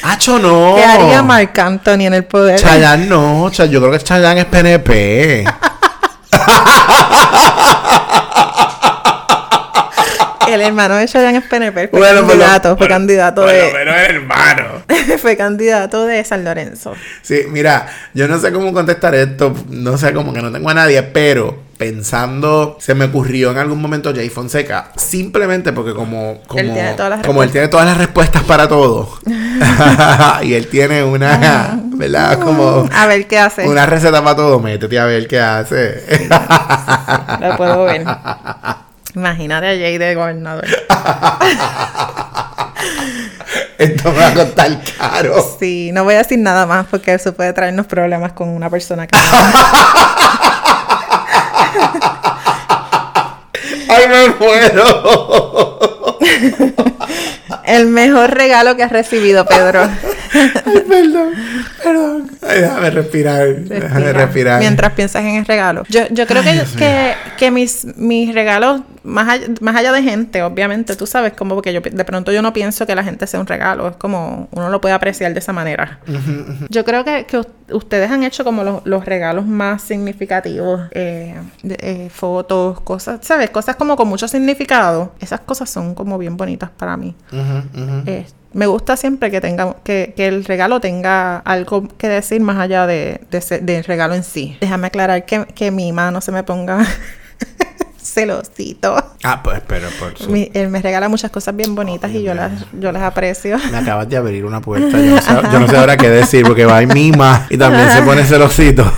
Hacho no. ¿Qué haría Marc Anthony en el poder? Chayanne no. Yo creo que Chayanne es PNP. <laughs> <laughs> el hermano de Chayanne es PNP. Fue candidato, fue candidato de. Pero el hermano. <laughs> fue candidato de San Lorenzo. Sí, mira, yo no sé cómo contestar esto. No sé, como que no tengo a nadie, pero pensando, se me ocurrió en algún momento Jay Fonseca, simplemente porque como, como, él tiene todas las, como él tiene todas las respuestas para todo, <laughs> y él tiene una, ¿verdad? Como... A ver qué hace. Una receta para todo, métete a ver qué hace. Lo puedo ver. Imagínate a Jay de gobernador. <laughs> Esto me va a costar caro. Sí, no voy a decir nada más porque eso puede traernos problemas con una persona que... <laughs> ¡Ay, me muero! El mejor regalo que has recibido, Pedro. <laughs> Ay, perdón, perdón. déjame respirar. Déjame respirar. Mientras piensas en el regalo. Yo, yo creo que, que, que, mis, mis regalos, más allá, más allá de gente, obviamente, tú sabes, como porque yo de pronto yo no pienso que la gente sea un regalo. Es como uno lo puede apreciar de esa manera. Yo creo que, que ustedes han hecho como los, los regalos más significativos. Eh, eh, fotos, cosas, ¿sabes? Cosas como con mucho significado. Esas cosas son como bien bonitas para mí. Uh me gusta siempre que tenga que, que, el regalo tenga algo que decir más allá de, de del regalo en sí. Déjame aclarar que, que mi mano se me ponga <laughs> celosito. Ah, pues, pero por su... él me regala muchas cosas bien bonitas y yo las, yo las aprecio. Me acabas de abrir una puerta. Yo no sé, yo no sé <laughs> ahora qué decir porque va y mima y también se pone celosito.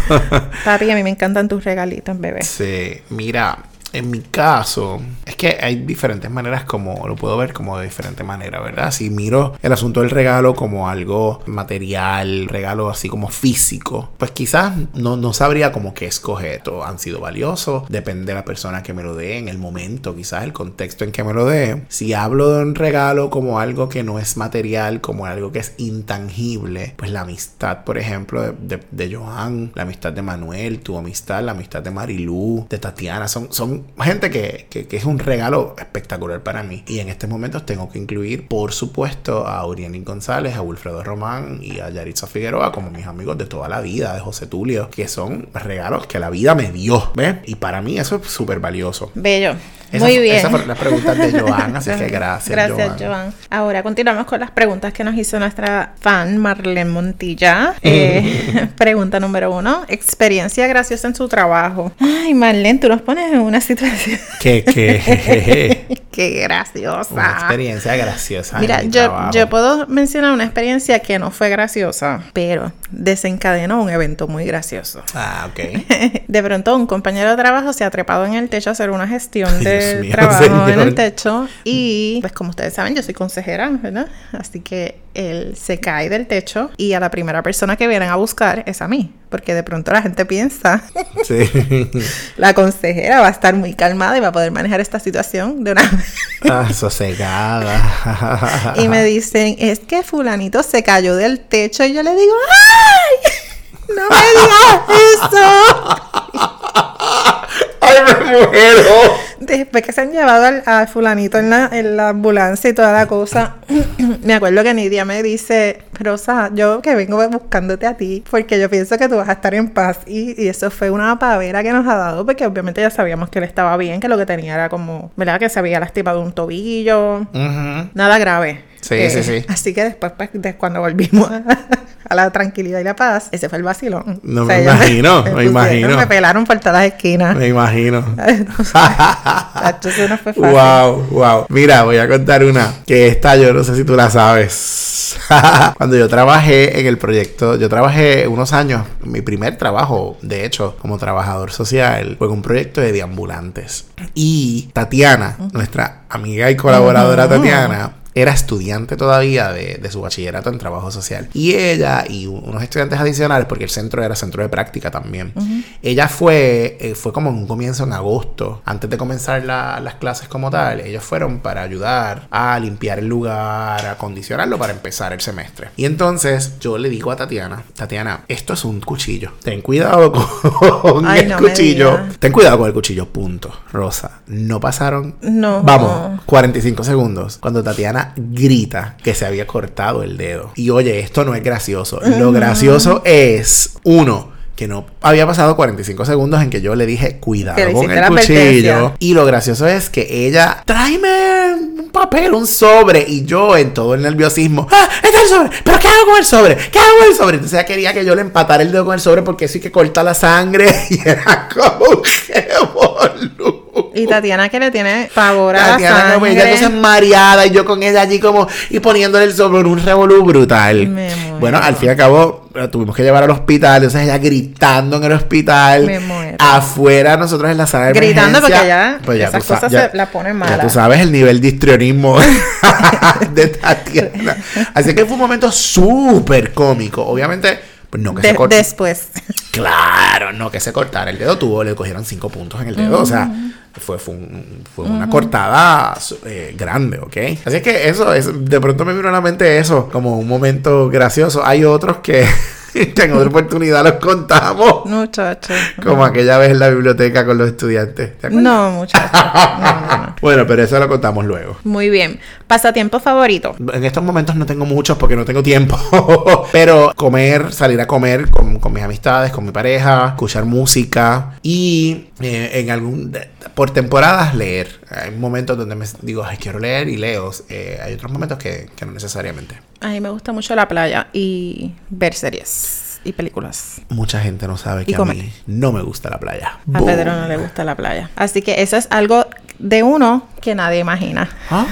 Papi, a mí me encantan tus regalitos, bebé. Sí, mira, en mi caso, es que hay diferentes maneras como lo puedo ver como de diferente manera, ¿verdad? Si miro el asunto del regalo como algo material, regalo así como físico, pues quizás no, no sabría como qué escoger. Todos han sido valiosos, depende de la persona que me lo dé, en el momento, quizás el contexto en que me lo dé. Si hablo de un regalo como algo que no es material, como algo que es intangible, pues la amistad, por ejemplo, de, de, Joan, la amistad de Manuel, tu amistad, la amistad de Marilú, de Tatiana, son, son gente que, es un regalo espectacular para mí. Y en estos momentos tengo que incluir, por supuesto, a Uriani González, a Wilfredo Román y a Yaritza Figueroa como mis amigos de toda la vida, de José Tulio, que son regalos que la vida me dio. ¿Ves? Y para mí eso es súper valioso. Bello. Muy bien. Esas fueron las preguntas de Joan, así <laughs> que gracias. Gracias, Joan. Ahora continuamos con las preguntas que nos hizo nuestra fan Marlene Montilla. <laughs> Eh, <laughs> pregunta número uno: experiencia graciosa en su trabajo. Ay, Marlene, tú nos pones en una situación. ¿Qué, qué? qué graciosa. Una experiencia graciosa. Mira, yo, yo puedo mencionar una experiencia que no fue graciosa, pero desencadenó un evento muy gracioso. Ah, ok. de pronto, un compañero de trabajo se ha trepado en el techo a hacer una gestión de trabajo en el techo. Y, pues, como ustedes saben, yo soy consejera, ¿verdad? Así que él se cae del techo y a la primera persona que vienen a buscar es a mí. Porque de pronto la gente piensa, <laughs> sí. <laughs> la consejera va a estar muy calmada y va a poder manejar esta situación de una <laughs> ah, sosegada. y me dicen, es que fulanito se cayó del techo y yo le digo, ¡ay! ¡No me digas eso! ¡Ay, me muero! Después que se han llevado al, fulanito en la, en la, ambulancia y toda la cosa, <clears throat> me acuerdo que Nidia me dice, Rosa, yo que vengo buscándote a ti, porque yo pienso que tú vas a estar en paz. Y, y eso fue una pavera que nos ha dado, porque obviamente ya sabíamos que él estaba bien, que lo que tenía era como, ¿verdad? Que se había lastimado un tobillo. Nada grave. Sí, sí, sí. Así que después, pues, cuando volvimos a, la tranquilidad y la paz, ese fue el vacilón. No me imagino, me, imagino. Me pelaron por todas las esquinas. Me imagino. <laughs> no fue fácil. Wow, wow. Mira, voy a contar una que esta yo no sé si tú la sabes. <laughs> Cuando yo trabajé en el proyecto, yo trabajé unos años, mi primer trabajo, de hecho, como trabajador social, fue un proyecto de deambulantes. Y Tatiana, nuestra amiga y colaboradora Tatiana, era estudiante todavía de, su bachillerato en trabajo social. Y ella y unos estudiantes adicionales, porque el centro era centro de práctica también. Ella fue, eh, fue como un comienzo en agosto, antes de comenzar las clases como tal. Ellos fueron para ayudar a limpiar el lugar, a acondicionarlo para empezar el semestre. Y entonces yo le digo a Tatiana, Tatiana, esto es un cuchillo. Ten cuidado <laughs> con el cuchillo. Ten cuidado con el cuchillo, punto. Rosa, no pasaron. No. Vamos, 45 segundos. Cuando Tatiana grita que se había cortado el dedo. Y oye, esto no es gracioso. Lo gracioso es, uno, que no había pasado 45 segundos en que yo le dije cuidado con el cuchillo. Y lo gracioso es que ella, tráeme un papel, un sobre. Y yo, en todo el nerviosismo, ¡ah! Está el sobre. ¿Pero qué hago con el sobre? ¿Qué hago con el sobre? Entonces ella quería que yo le empatara el dedo con el sobre porque eso hay que corta la sangre. <laughs> Y era como que y Tatiana que le tiene favor a Tatiana, la sangre. entonces mareada y yo con ella allí como y poniéndole el sobre en un revolú brutal. bueno, al fin y al cabo tuvimos que llevar al hospital, entonces ella gritando en el hospital. Me muero. Afuera nosotros en la sala de Gritando porque ya, pues ya esas cosas se la ponen mal. Ya tú sabes el nivel de histrionismo <laughs> <laughs> de Tatiana. Así que fue un momento súper cómico. Obviamente pues no que se cortara. Después. Claro, no que se cortara el dedo, tuvo, le cogieron cinco puntos en el dedo. O sea, fue, fue, una cortada eh, grande, ¿ok? Así es que eso, es, de pronto me vino a la mente eso, como un momento gracioso. Hay otros que <laughs> en otra oportunidad los contamos. Muchachos. Como aquella vez en la biblioteca con los estudiantes. No, muchachos. <laughs> bueno, pero eso lo contamos luego. Muy bien. ¿Pasatiempo favorito? En estos momentos no tengo muchos porque no tengo tiempo. <laughs> pero comer, salir a comer con, mis amistades, con mi pareja, escuchar música y eh, en algún por temporadas leer. Hay momentos donde me digo, ay, quiero leer y leo. Eh, hay otros momentos que, que no necesariamente. A mí me gusta mucho la playa y ver series y películas. Mucha gente no sabe que a mí no me gusta la playa. A Pedro no le gusta la playa. Así que eso es algo de uno que nadie imagina. Ah,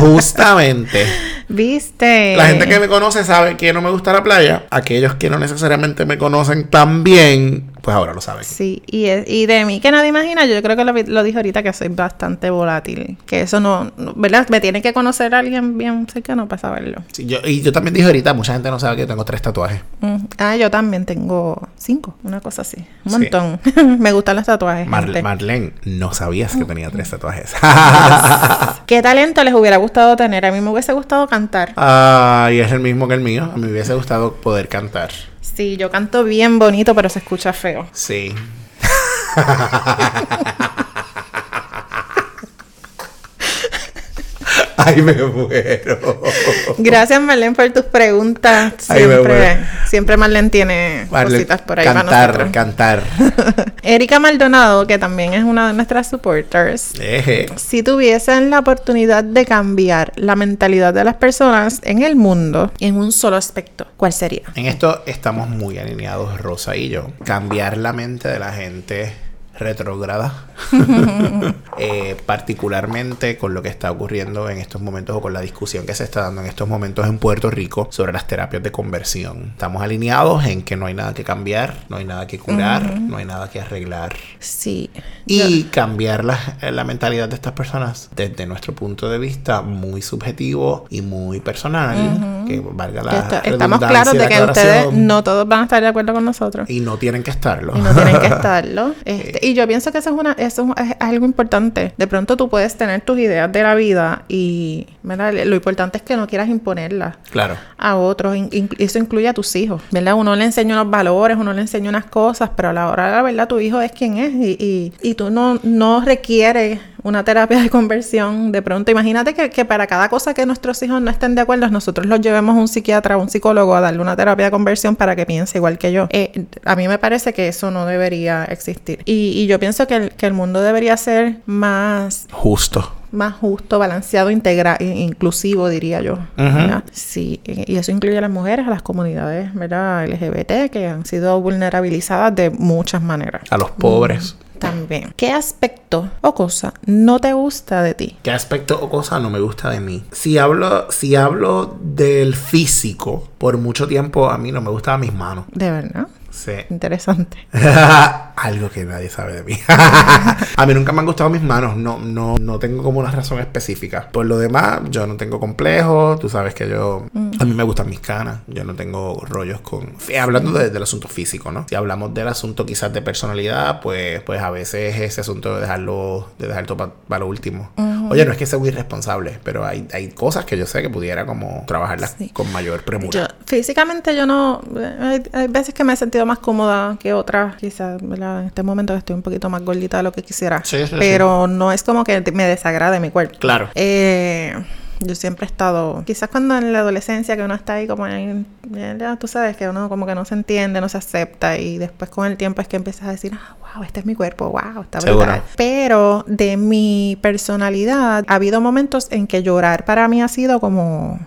justamente. ¿Viste? La gente que me conoce sabe que no me gusta la playa. Aquellos que no necesariamente me conocen también pues ahora lo sabes. Sí, y, y de mí que nadie imagina, yo creo que lo, lo dije ahorita que soy bastante volátil. Que eso no, ¿verdad? Me tiene que conocer alguien bien cercano para saberlo. Sí, yo, y yo también dije ahorita, mucha gente no sabe que yo tengo tres tatuajes. Mm, ah, yo también tengo cinco, una cosa así. Un montón. <laughs> Me gustan los tatuajes. Marlene, no sabías que tenía tres tatuajes. <laughs> ¿Qué talento les hubiera gustado tener? A mí me hubiese gustado cantar. Ah, y es el mismo que el mío. A mí me hubiese gustado poder cantar. Sí, yo canto bien bonito, pero se escucha feo. Sí. <laughs> Ay, me muero. Gracias, Marlene, por tus preguntas. Siempre, siempre Marlene tiene cositas por ahí cantar, para nosotros. Cantar, <laughs> Erika Maldonado, que también es una de nuestras supporters. Si tuviesen la oportunidad de cambiar la mentalidad de las personas en el mundo en un solo aspecto, ¿cuál sería? En esto estamos muy alineados, Rosa y yo. Cambiar la mente de la gente retrógrada, <laughs> eh, particularmente con lo que está ocurriendo en estos momentos o con la discusión que se está dando en estos momentos en Puerto Rico sobre las terapias de conversión. Estamos alineados en que no hay nada que cambiar, no hay nada que curar, no hay nada que arreglar. Sí. Y cambiar la, la, mentalidad de estas personas desde nuestro punto de vista muy subjetivo y muy personal, que valga la Estamos claros de que ustedes no todos van a estar de acuerdo con nosotros. Y no tienen que estarlo. Y no tienen que <laughs> estarlo. Este, y yo pienso que eso es una eso es algo importante. De pronto tú puedes tener tus ideas de la vida y lo importante es que no quieras imponerlas claro. a otros. eso incluye a tus hijos, ¿verdad? Uno le enseña unos valores, uno le enseña unas cosas, pero a la hora de la verdad tu hijo es quien es y, y, y tú no, no requieres una terapia de conversión. De pronto, imagínate que, que, para cada cosa que nuestros hijos no estén de acuerdo, nosotros los llevemos a un psiquiatra o un psicólogo a darle una terapia de conversión para que piense igual que yo. Eh, a mí me parece que eso no debería existir. Y, y yo pienso que el, que el mundo debería ser más justo más justo, balanceado, integra inclusivo, diría yo. Sí, y eso incluye a las mujeres, a las comunidades ¿verdad? LGBT que han sido vulnerabilizadas de muchas maneras. A los pobres. También. ¿Qué aspecto o cosa no te gusta de ti? ¿Qué aspecto o cosa no me gusta de mí? Si hablo, si hablo del físico, por mucho tiempo a mí no me gustaban mis manos. ¿De verdad? Sí. Interesante. <laughs> Algo que nadie sabe de mí. <laughs> a mí nunca me han gustado mis manos. No, no, no tengo como una razón específica. Por lo demás, yo no tengo complejos. Tú sabes que yo. Mm. A mí me gustan mis canas. Yo no tengo rollos con. Hablando del asunto físico, ¿no? Si hablamos del asunto quizás de personalidad, pues, pues a veces ese asunto de dejarlo, de dejar todo para lo último. Oye, no es que sea muy irresponsable, pero hay, hay cosas que yo sé que pudiera como trabajarlas con mayor premura. físicamente yo no. Hay, hay veces que me he sentido más cómoda que otras, quizás, En este momento estoy un poquito más gordita de lo que quisiera. pero no es como que me desagrade mi cuerpo. Claro. Eh, yo siempre he estado, quizás cuando en la adolescencia que uno está ahí como en, ya, tú sabes que uno como que no se entiende, no se acepta y después con el tiempo es que empiezas a decir, ah, wow, este es mi cuerpo, wow, está brutal. Pero de mi personalidad ha habido momentos en que llorar para mí ha sido como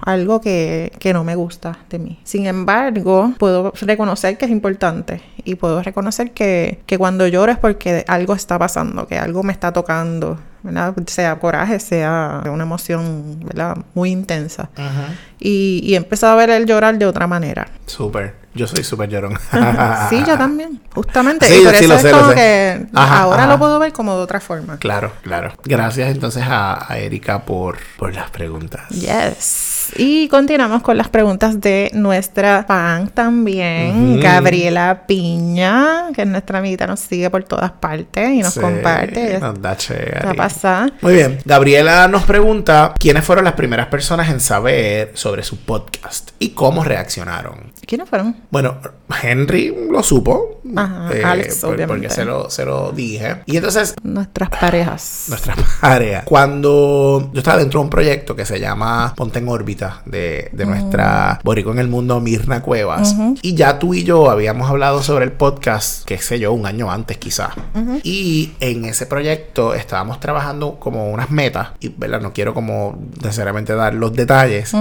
algo que, que no me gusta de mí. Sin embargo, puedo reconocer que es importante y puedo reconocer que, que cuando lloro es porque algo está pasando, que algo me está tocando sea coraje, sea una emoción ¿verdad? muy intensa. Y, y he empezado a ver el llorar de otra manera. Súper. Yo soy súper llorón. <laughs> sí, yo también, justamente. <laughs> y por eso es como que ahora lo puedo ver como de otra forma. Claro, claro. Gracias entonces a, a Erika por, por las preguntas. Yes. Y continuamos con las preguntas de nuestra fan también, Gabriela Piña, que es nuestra amiguita, nos sigue por todas partes y nos comparte. Nos da ¿Qué pasa? Muy bien. Gabriela nos pregunta quiénes fueron las primeras personas en saber sobre su podcast y cómo reaccionaron. ¿Quiénes fueron? Bueno, Henry lo supo. Ajá, eh, Alex, obviamente. Porque se lo, se lo dije. Y entonces... Nuestras parejas. Nuestras <laughs> parejas. Cuando yo estaba dentro de un proyecto que se llama Ponte en órbita de, de nuestra Borico en el mundo, Mirna Cuevas. Y ya tú y yo habíamos hablado sobre el podcast, qué sé yo, un año antes quizás. Y en ese proyecto estábamos trabajando como unas metas. Y, ¿verdad? No quiero como necesariamente dar los detalles.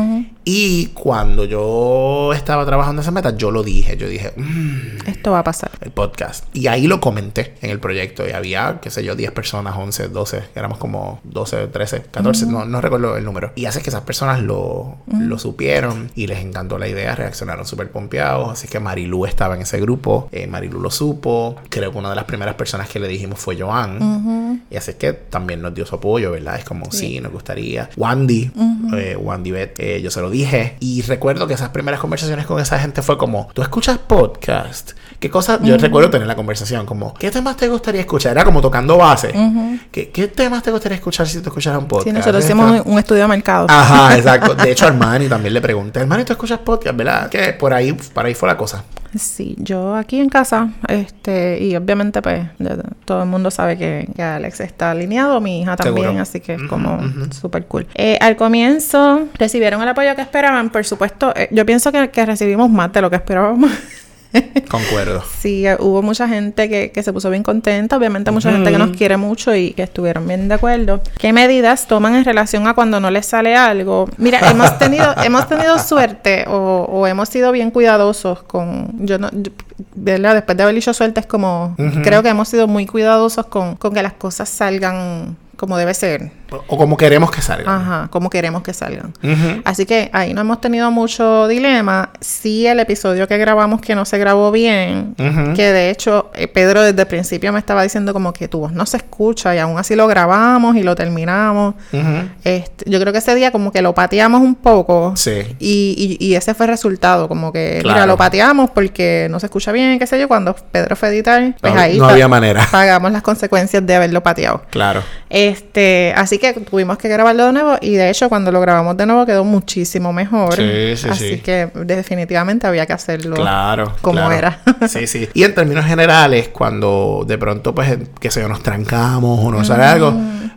Y cuando yo estaba trabajando esa meta, yo lo dije. Yo dije, mm, esto va a pasar. El podcast. Y ahí lo comenté en el proyecto. Y había, qué sé yo, 10 personas, 11, 12. Éramos como 12, 13, 14, no, no recuerdo el número. Y hace que esas personas lo, lo supieron y les encantó la idea. Reaccionaron súper pompeados. Así que Marilu estaba en ese grupo. Eh, Marilu lo supo. Creo que una de las primeras personas que le dijimos fue Joan. Y así que también nos dio su apoyo, ¿verdad? Es como, sí, nos gustaría. Wandy, eh, Wandy Bet, eh, yo se lo dije. Y recuerdo que esas primeras conversaciones con esa gente fue como, ¿tú escuchas podcast? ¿Qué cosas? Yo recuerdo tener la conversación como, ¿qué temas te gustaría escuchar? Era como tocando base. ¿Qué, temas te gustaría escuchar si te escucharas un podcast? Sí, nosotros hicimos un, estudio de mercado. Ajá, exacto. De <laughs> hecho, Armani también le pregunté, Armani, ¿tú escuchas podcast, verdad? Que por ahí, por ahí fue la cosa. Sí, yo aquí en casa, este, y obviamente pues todo el mundo sabe que, Alex está alineado, mi hija también, así que es como súper cool. Eh, al comienzo recibieron el apoyo que esperaban, por supuesto, eh, yo pienso que, que recibimos más de lo que esperábamos. <laughs> <laughs> Concuerdo. sí, hubo mucha gente que, que, se puso bien contenta, obviamente mucha gente que nos quiere mucho y que estuvieron bien de acuerdo. ¿Qué medidas toman en relación a cuando no les sale algo? Mira, hemos <laughs> tenido, hemos tenido suerte o, o, hemos sido bien cuidadosos con, yo no, ¿verdad? Después de haber dicho suerte es como, creo que hemos sido muy cuidadosos con, con que las cosas salgan como debe ser. O como queremos que salgan. Ajá, como queremos que salgan. Así que ahí no hemos tenido mucho dilema. Sí, el episodio que grabamos que no se grabó bien, que de hecho eh, Pedro desde el principio me estaba diciendo como que tu voz no se escucha y aún así lo grabamos y lo terminamos. este, yo creo que ese día como que lo pateamos un poco. Sí. Y, y, ese fue el resultado, como que, mira, lo pateamos porque no se escucha bien, qué sé yo, cuando Pedro fue editar, pues ahí no había manera. pagamos las consecuencias de haberlo pateado. Claro. Este, así que tuvimos que grabarlo de nuevo y de hecho cuando lo grabamos de nuevo quedó muchísimo mejor. Sí, sí, así que definitivamente había que hacerlo claro, como era. <laughs> sí, sí. Y en términos generales, cuando de pronto pues que se nos trancamos o no sale algo,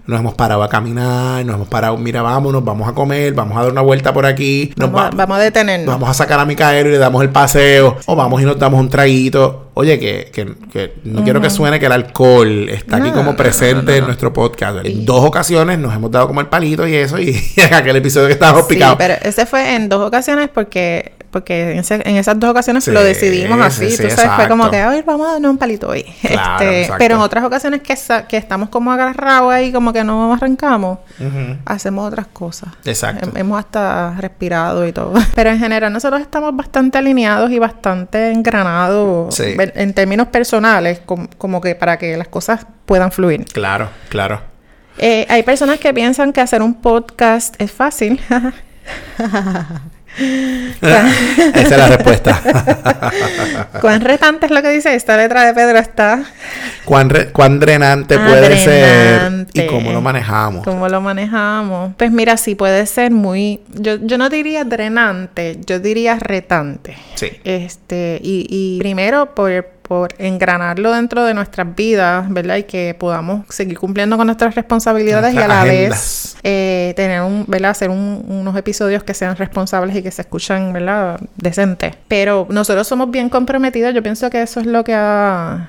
nos hemos parado a caminar, nos hemos parado, mira, vámonos, vamos a comer, vamos a dar una vuelta por aquí, vamos, vamos a detenernos. Vamos a sacar a Micael y le damos el paseo o vamos y nos damos un traguito. Oye, que, que, que no quiero que suene que el alcohol está aquí como presente en nuestro podcast. En dos ocasiones nos hemos dado como el palito y eso, y <laughs> aquel episodio que estábamos sí, picados. Pero ese fue en dos ocasiones porque porque en, esas dos ocasiones lo decidimos así, tú sabes, fue como que, ay, vamos a darnos un palito hoy. <laughs> este, pero en otras ocasiones que, que estamos como agarrados ahí, como que no arrancamos, hacemos otras cosas. Exacto. hemos hasta respirado y todo. <laughs> Pero en general nosotros estamos bastante alineados y bastante engranados en términos personales, como, como que para que las cosas puedan fluir. Claro, claro. Eh, hay personas que piensan que hacer un podcast es fácil. <laughs> Esa es la respuesta. <laughs> ¿Cuán retante es lo que dice esta letra de Pedro? Está. ¿Cuán, cuán drenante ah, puede ser? ¿Y cómo lo manejamos? ¿Cómo lo manejamos? Pues mira, sí puede ser muy. Yo, yo no diría drenante, yo diría retante. Sí. Este, y, y primero por por engranarlo dentro de nuestras vidas, ¿verdad? Y que podamos seguir cumpliendo con nuestras responsabilidades y a la vez eh, tener un, ¿verdad? Hacer unos episodios que sean responsables y que se escuchan, ¿verdad? Decentes. Pero nosotros somos bien comprometidos. Yo pienso que eso es lo que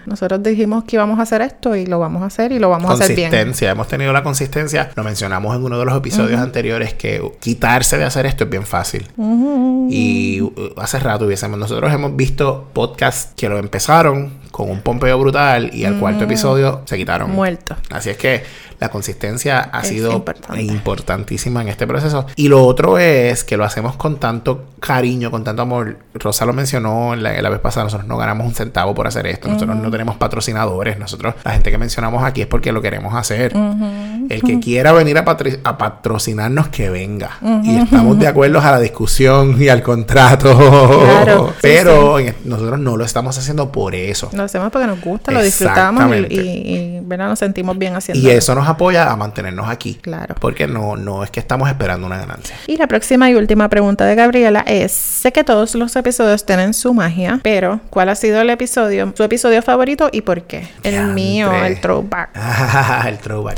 nosotros dijimos que íbamos a hacer esto y lo vamos a hacer y lo vamos a hacer bien. Consistencia. Hemos tenido la consistencia. Lo mencionamos en uno de los episodios anteriores que quitarse de hacer esto es bien fácil. Y uh, hace rato hubiésemos, nosotros hemos visto podcasts que lo empezaron avisaron con un pompeo brutal y al cuarto mm. episodio se quitaron. Muerto. Así es que la consistencia ha sido importantísima en este proceso. Y lo otro es que lo hacemos con tanto cariño, con tanto amor. Rosa lo mencionó la, vez pasada, nosotros no ganamos un centavo por hacer esto, nosotros no tenemos patrocinadores, nosotros la gente que mencionamos aquí es porque lo queremos hacer. El que quiera venir a, a patrocinarnos, que venga. Y estamos de acuerdo a la discusión y al contrato. Claro, <laughs> Pero nosotros no lo estamos haciendo por eso. Lo hacemos porque nos gusta, lo disfrutamos y, y, nos sentimos bien haciendo. Y eso nos apoya a mantenernos aquí. Claro. Porque no, no es que estamos esperando una ganancia. Y la próxima y última pregunta de Gabriela es, sé que todos los episodios tienen su magia, pero ¿cuál ha sido el episodio, su episodio favorito y por qué? El mío, el throwback. <laughs> el throwback.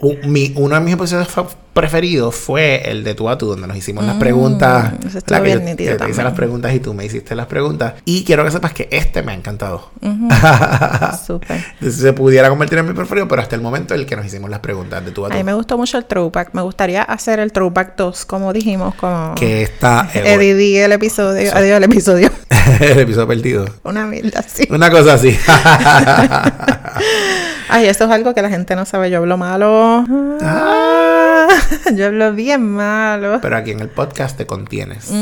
uno de mis episodios preferido fue el de tú a tú, donde nos hicimos las preguntas. Mm, la que, yo, te hice las preguntas y tú me hiciste las preguntas. Y quiero que sepas que este me ha encantado. <laughs> Súper. se pudiera convertir en mi preferido, pero hasta el momento el que nos hicimos las preguntas de tú a tú. A mí me gustó mucho el throwback. Me gustaría hacer el throwback 2, como dijimos. Como que está. Eh, el episodio. Adiós, el episodio. <laughs> el episodio perdido. Una mierda así. Una cosa así. <laughs> Ay, esto es algo que la gente no sabe. Yo hablo malo. Ah. <laughs> Yo hablo bien malo. Pero aquí en el podcast te contienes. <laughs>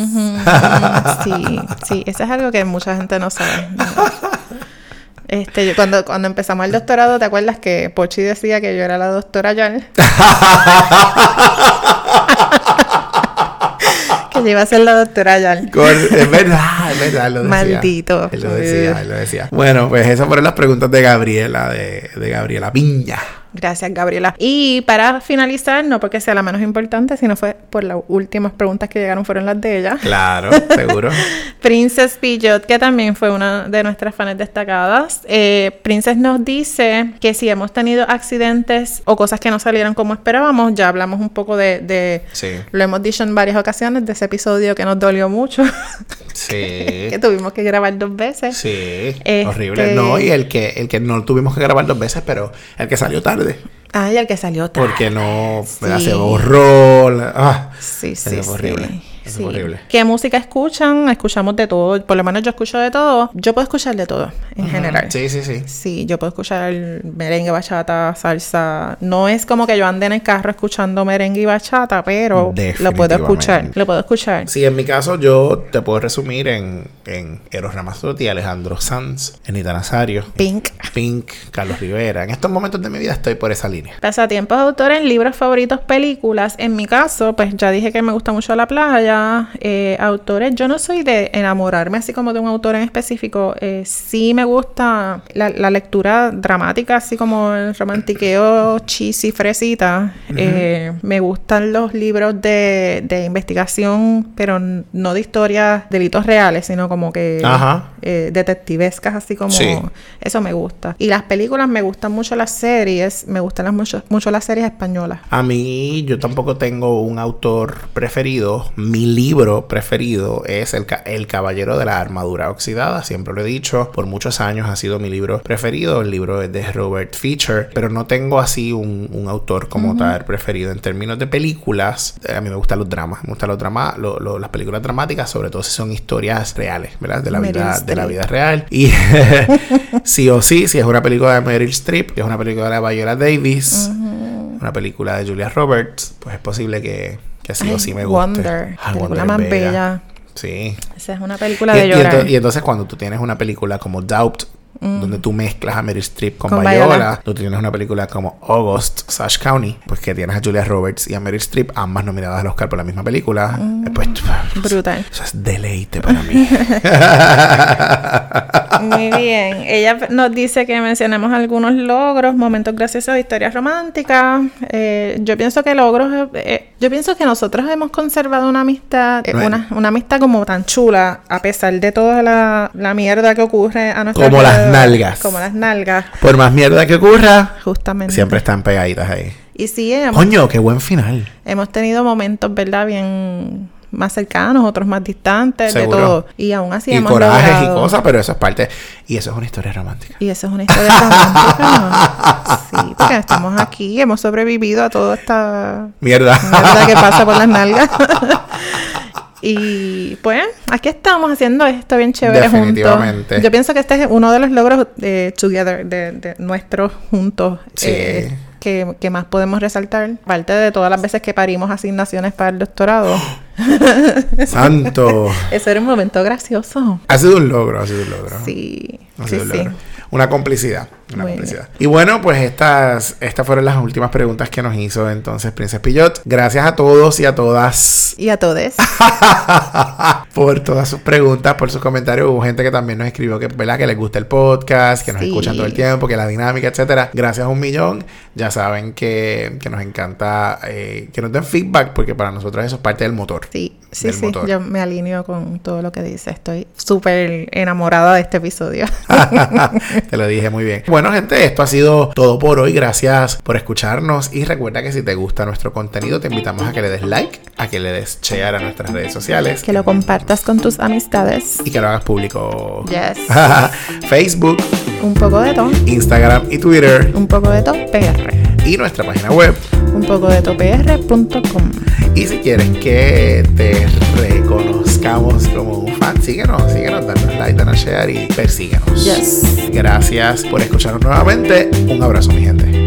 Sí, sí, eso es algo que mucha gente no sabe. Este, cuando, cuando empezamos el doctorado, ¿te acuerdas que Pochi decía que yo era la doctora Jan? <laughs> que yo iba a ser la doctora Jan. es verdad, es verdad, lo decía. Maldito. Él lo decía, él lo decía. Bueno, pues esas fueron las preguntas de Gabriela, de, de Gabriela Piña. Gracias, Gabriela. Y para finalizar, no porque sea la menos importante, sino fue por las últimas preguntas que llegaron fueron las de ella. Claro, <laughs> seguro. Princess Pillot, que también fue una de nuestras fans destacadas. Eh, Princess nos dice que si hemos tenido accidentes o cosas que no salieron como esperábamos, ya hablamos un poco de... de Sí. Lo hemos dicho en varias ocasiones de ese episodio que nos dolió mucho. <laughs> Sí. que tuvimos que grabar dos veces. Sí, Este- horrible. No, y el que, el que no tuvimos que grabar dos veces, pero el que salió tarde. Ay, el que salió tarde. Porque no. Sí. se borró. la- ah, Sí, sí, sí. Eso Sí. horrible. ¿Qué música escuchan? Escuchamos de todo. Por lo menos yo escucho de todo. Yo puedo escuchar de todo, en general. Sí, sí, sí. Sí, yo puedo escuchar merengue, bachata, salsa. No es como que yo ande en el carro escuchando merengue y bachata, pero lo puedo escuchar. Lo puedo escuchar. Sí, en mi caso yo te puedo resumir en, en Eros Ramazzotti, Alejandro Sanz, Anita Nazario, Pink. Pink, Carlos Rivera. En estos momentos de mi vida estoy por esa línea. Pasatiempos, autores, libros favoritos, películas. En mi caso, pues ya dije que me gusta mucho la playa. Eh, autores, yo no soy de enamorarme así como de un autor en específico. Eh, sí me gusta la, la lectura dramática, así como el romantiqueo cheesy, fresita. Eh, me gustan los libros de, de investigación, pero no de historias, delitos reales, sino como que eh, detectivescas, así como Sí. eso me gusta. Y las películas me gustan mucho las series, me gustan las mucho, mucho las series españolas. A mí, yo tampoco tengo un autor preferido. Mi libro preferido es el, el Caballero de la Armadura Oxidada. Siempre lo he dicho. Por muchos años ha sido mi libro preferido. El libro es de Robert Fisher. Pero no tengo así un, un autor como tal preferido. En términos de películas, eh, a mí me gustan los dramas. Me gustan los dramas, lo- lo- las películas dramáticas, sobre todo si son historias reales, ¿verdad? De la Meryl vida, de la vida real. Y <laughs> sí o sí, si es una película de Meryl Streep, si es una película de Viola Davis, una película de Julia Roberts, pues es posible que, que sí o sí me guste. Wonder, Ah, película Wonder más bella. Sí. Esa es una película Y, de y llorar. ento- y entonces cuando tú tienes una película como Doubt, donde tú mezclas a Meryl Streep con, Con Viola, Viola. tú tienes una película como August, Sash County, pues que tienes a Julia Roberts y a Meryl Streep, ambas nominadas al Oscar por la misma película, eh, pues Brutal. eso es deleite para mí. <laughs> Muy bien. Ella nos dice que mencionemos algunos logros, momentos graciosos, historias románticas. Eh, yo pienso que logros, eh, yo pienso que nosotros hemos conservado una amistad, eh, una, una amistad como tan chula, a pesar de toda la, la mierda que ocurre a nuestro Como las. Nalgas. Como las nalgas, Por más mierda que ocurra, justamente. siempre están pegaditas ahí. Y sí, hemos, Coño, qué buen final. hemos tenido momentos, ¿verdad? Bien más cercanos, otros más distantes, Seguro. de todo. Y aún así y hemos corajes y logrado- cosas, pero eso es parte. Y eso es una historia romántica. Y eso es una historia romántica. <laughs> Sí, porque estamos aquí, hemos sobrevivido a toda esta Mierda. mierda que pasa por las nalgas. <laughs> y pues, aquí estamos haciendo esto bien chévere juntos. Definitivamente. Yo pienso que este es uno de los logros de Together, de, de nuestros juntos. Sí. eh, que, que más podemos resaltar, aparte de todas las veces que parimos asignaciones para el doctorado. <gasps> <gasps> Santo. <laughs> Eso era un momento gracioso. Ha sido un logro, ha sido un logro. Sí, Ha sí, sido un sí. logro. Una complicidad. Una complicidad. Y bueno, pues estas, estas fueron las últimas preguntas que nos hizo entonces Princess Pillot. Gracias a todos y a todas Y a todos. <laughs> por todas sus preguntas, por sus comentarios. Hubo gente que también nos escribió que, ¿verdad? que les gusta el podcast, que nos Sí. escuchan todo el tiempo, que la dinámica, etcétera. Gracias a un millón. Ya saben que, que nos encanta eh, que nos den feedback, porque para nosotros eso es parte del motor. Sí, sí, del sí. motor. Yo me alineo con todo lo que dice. Estoy súper enamorada de este episodio. <laughs> Te lo dije muy bien. Bueno, gente, esto ha sido todo por hoy. Gracias por escucharnos. Y recuerda que si te gusta nuestro contenido, te invitamos a que le des like, a que le des share a nuestras redes sociales que lo compartas con tus amistades. y que lo hagas público. Yes. <laughs> Facebook, Un poco de todo. Instagram y Twitter. Un poco de todo PR. Y nuestra página web. Un poco de topr.com. Y si quieres que te reconozcamos como un fan, síguenos, síguenos, danos like, danos share y persíguenos. Yes. Gracias por escucharnos nuevamente. Un abrazo, mi gente.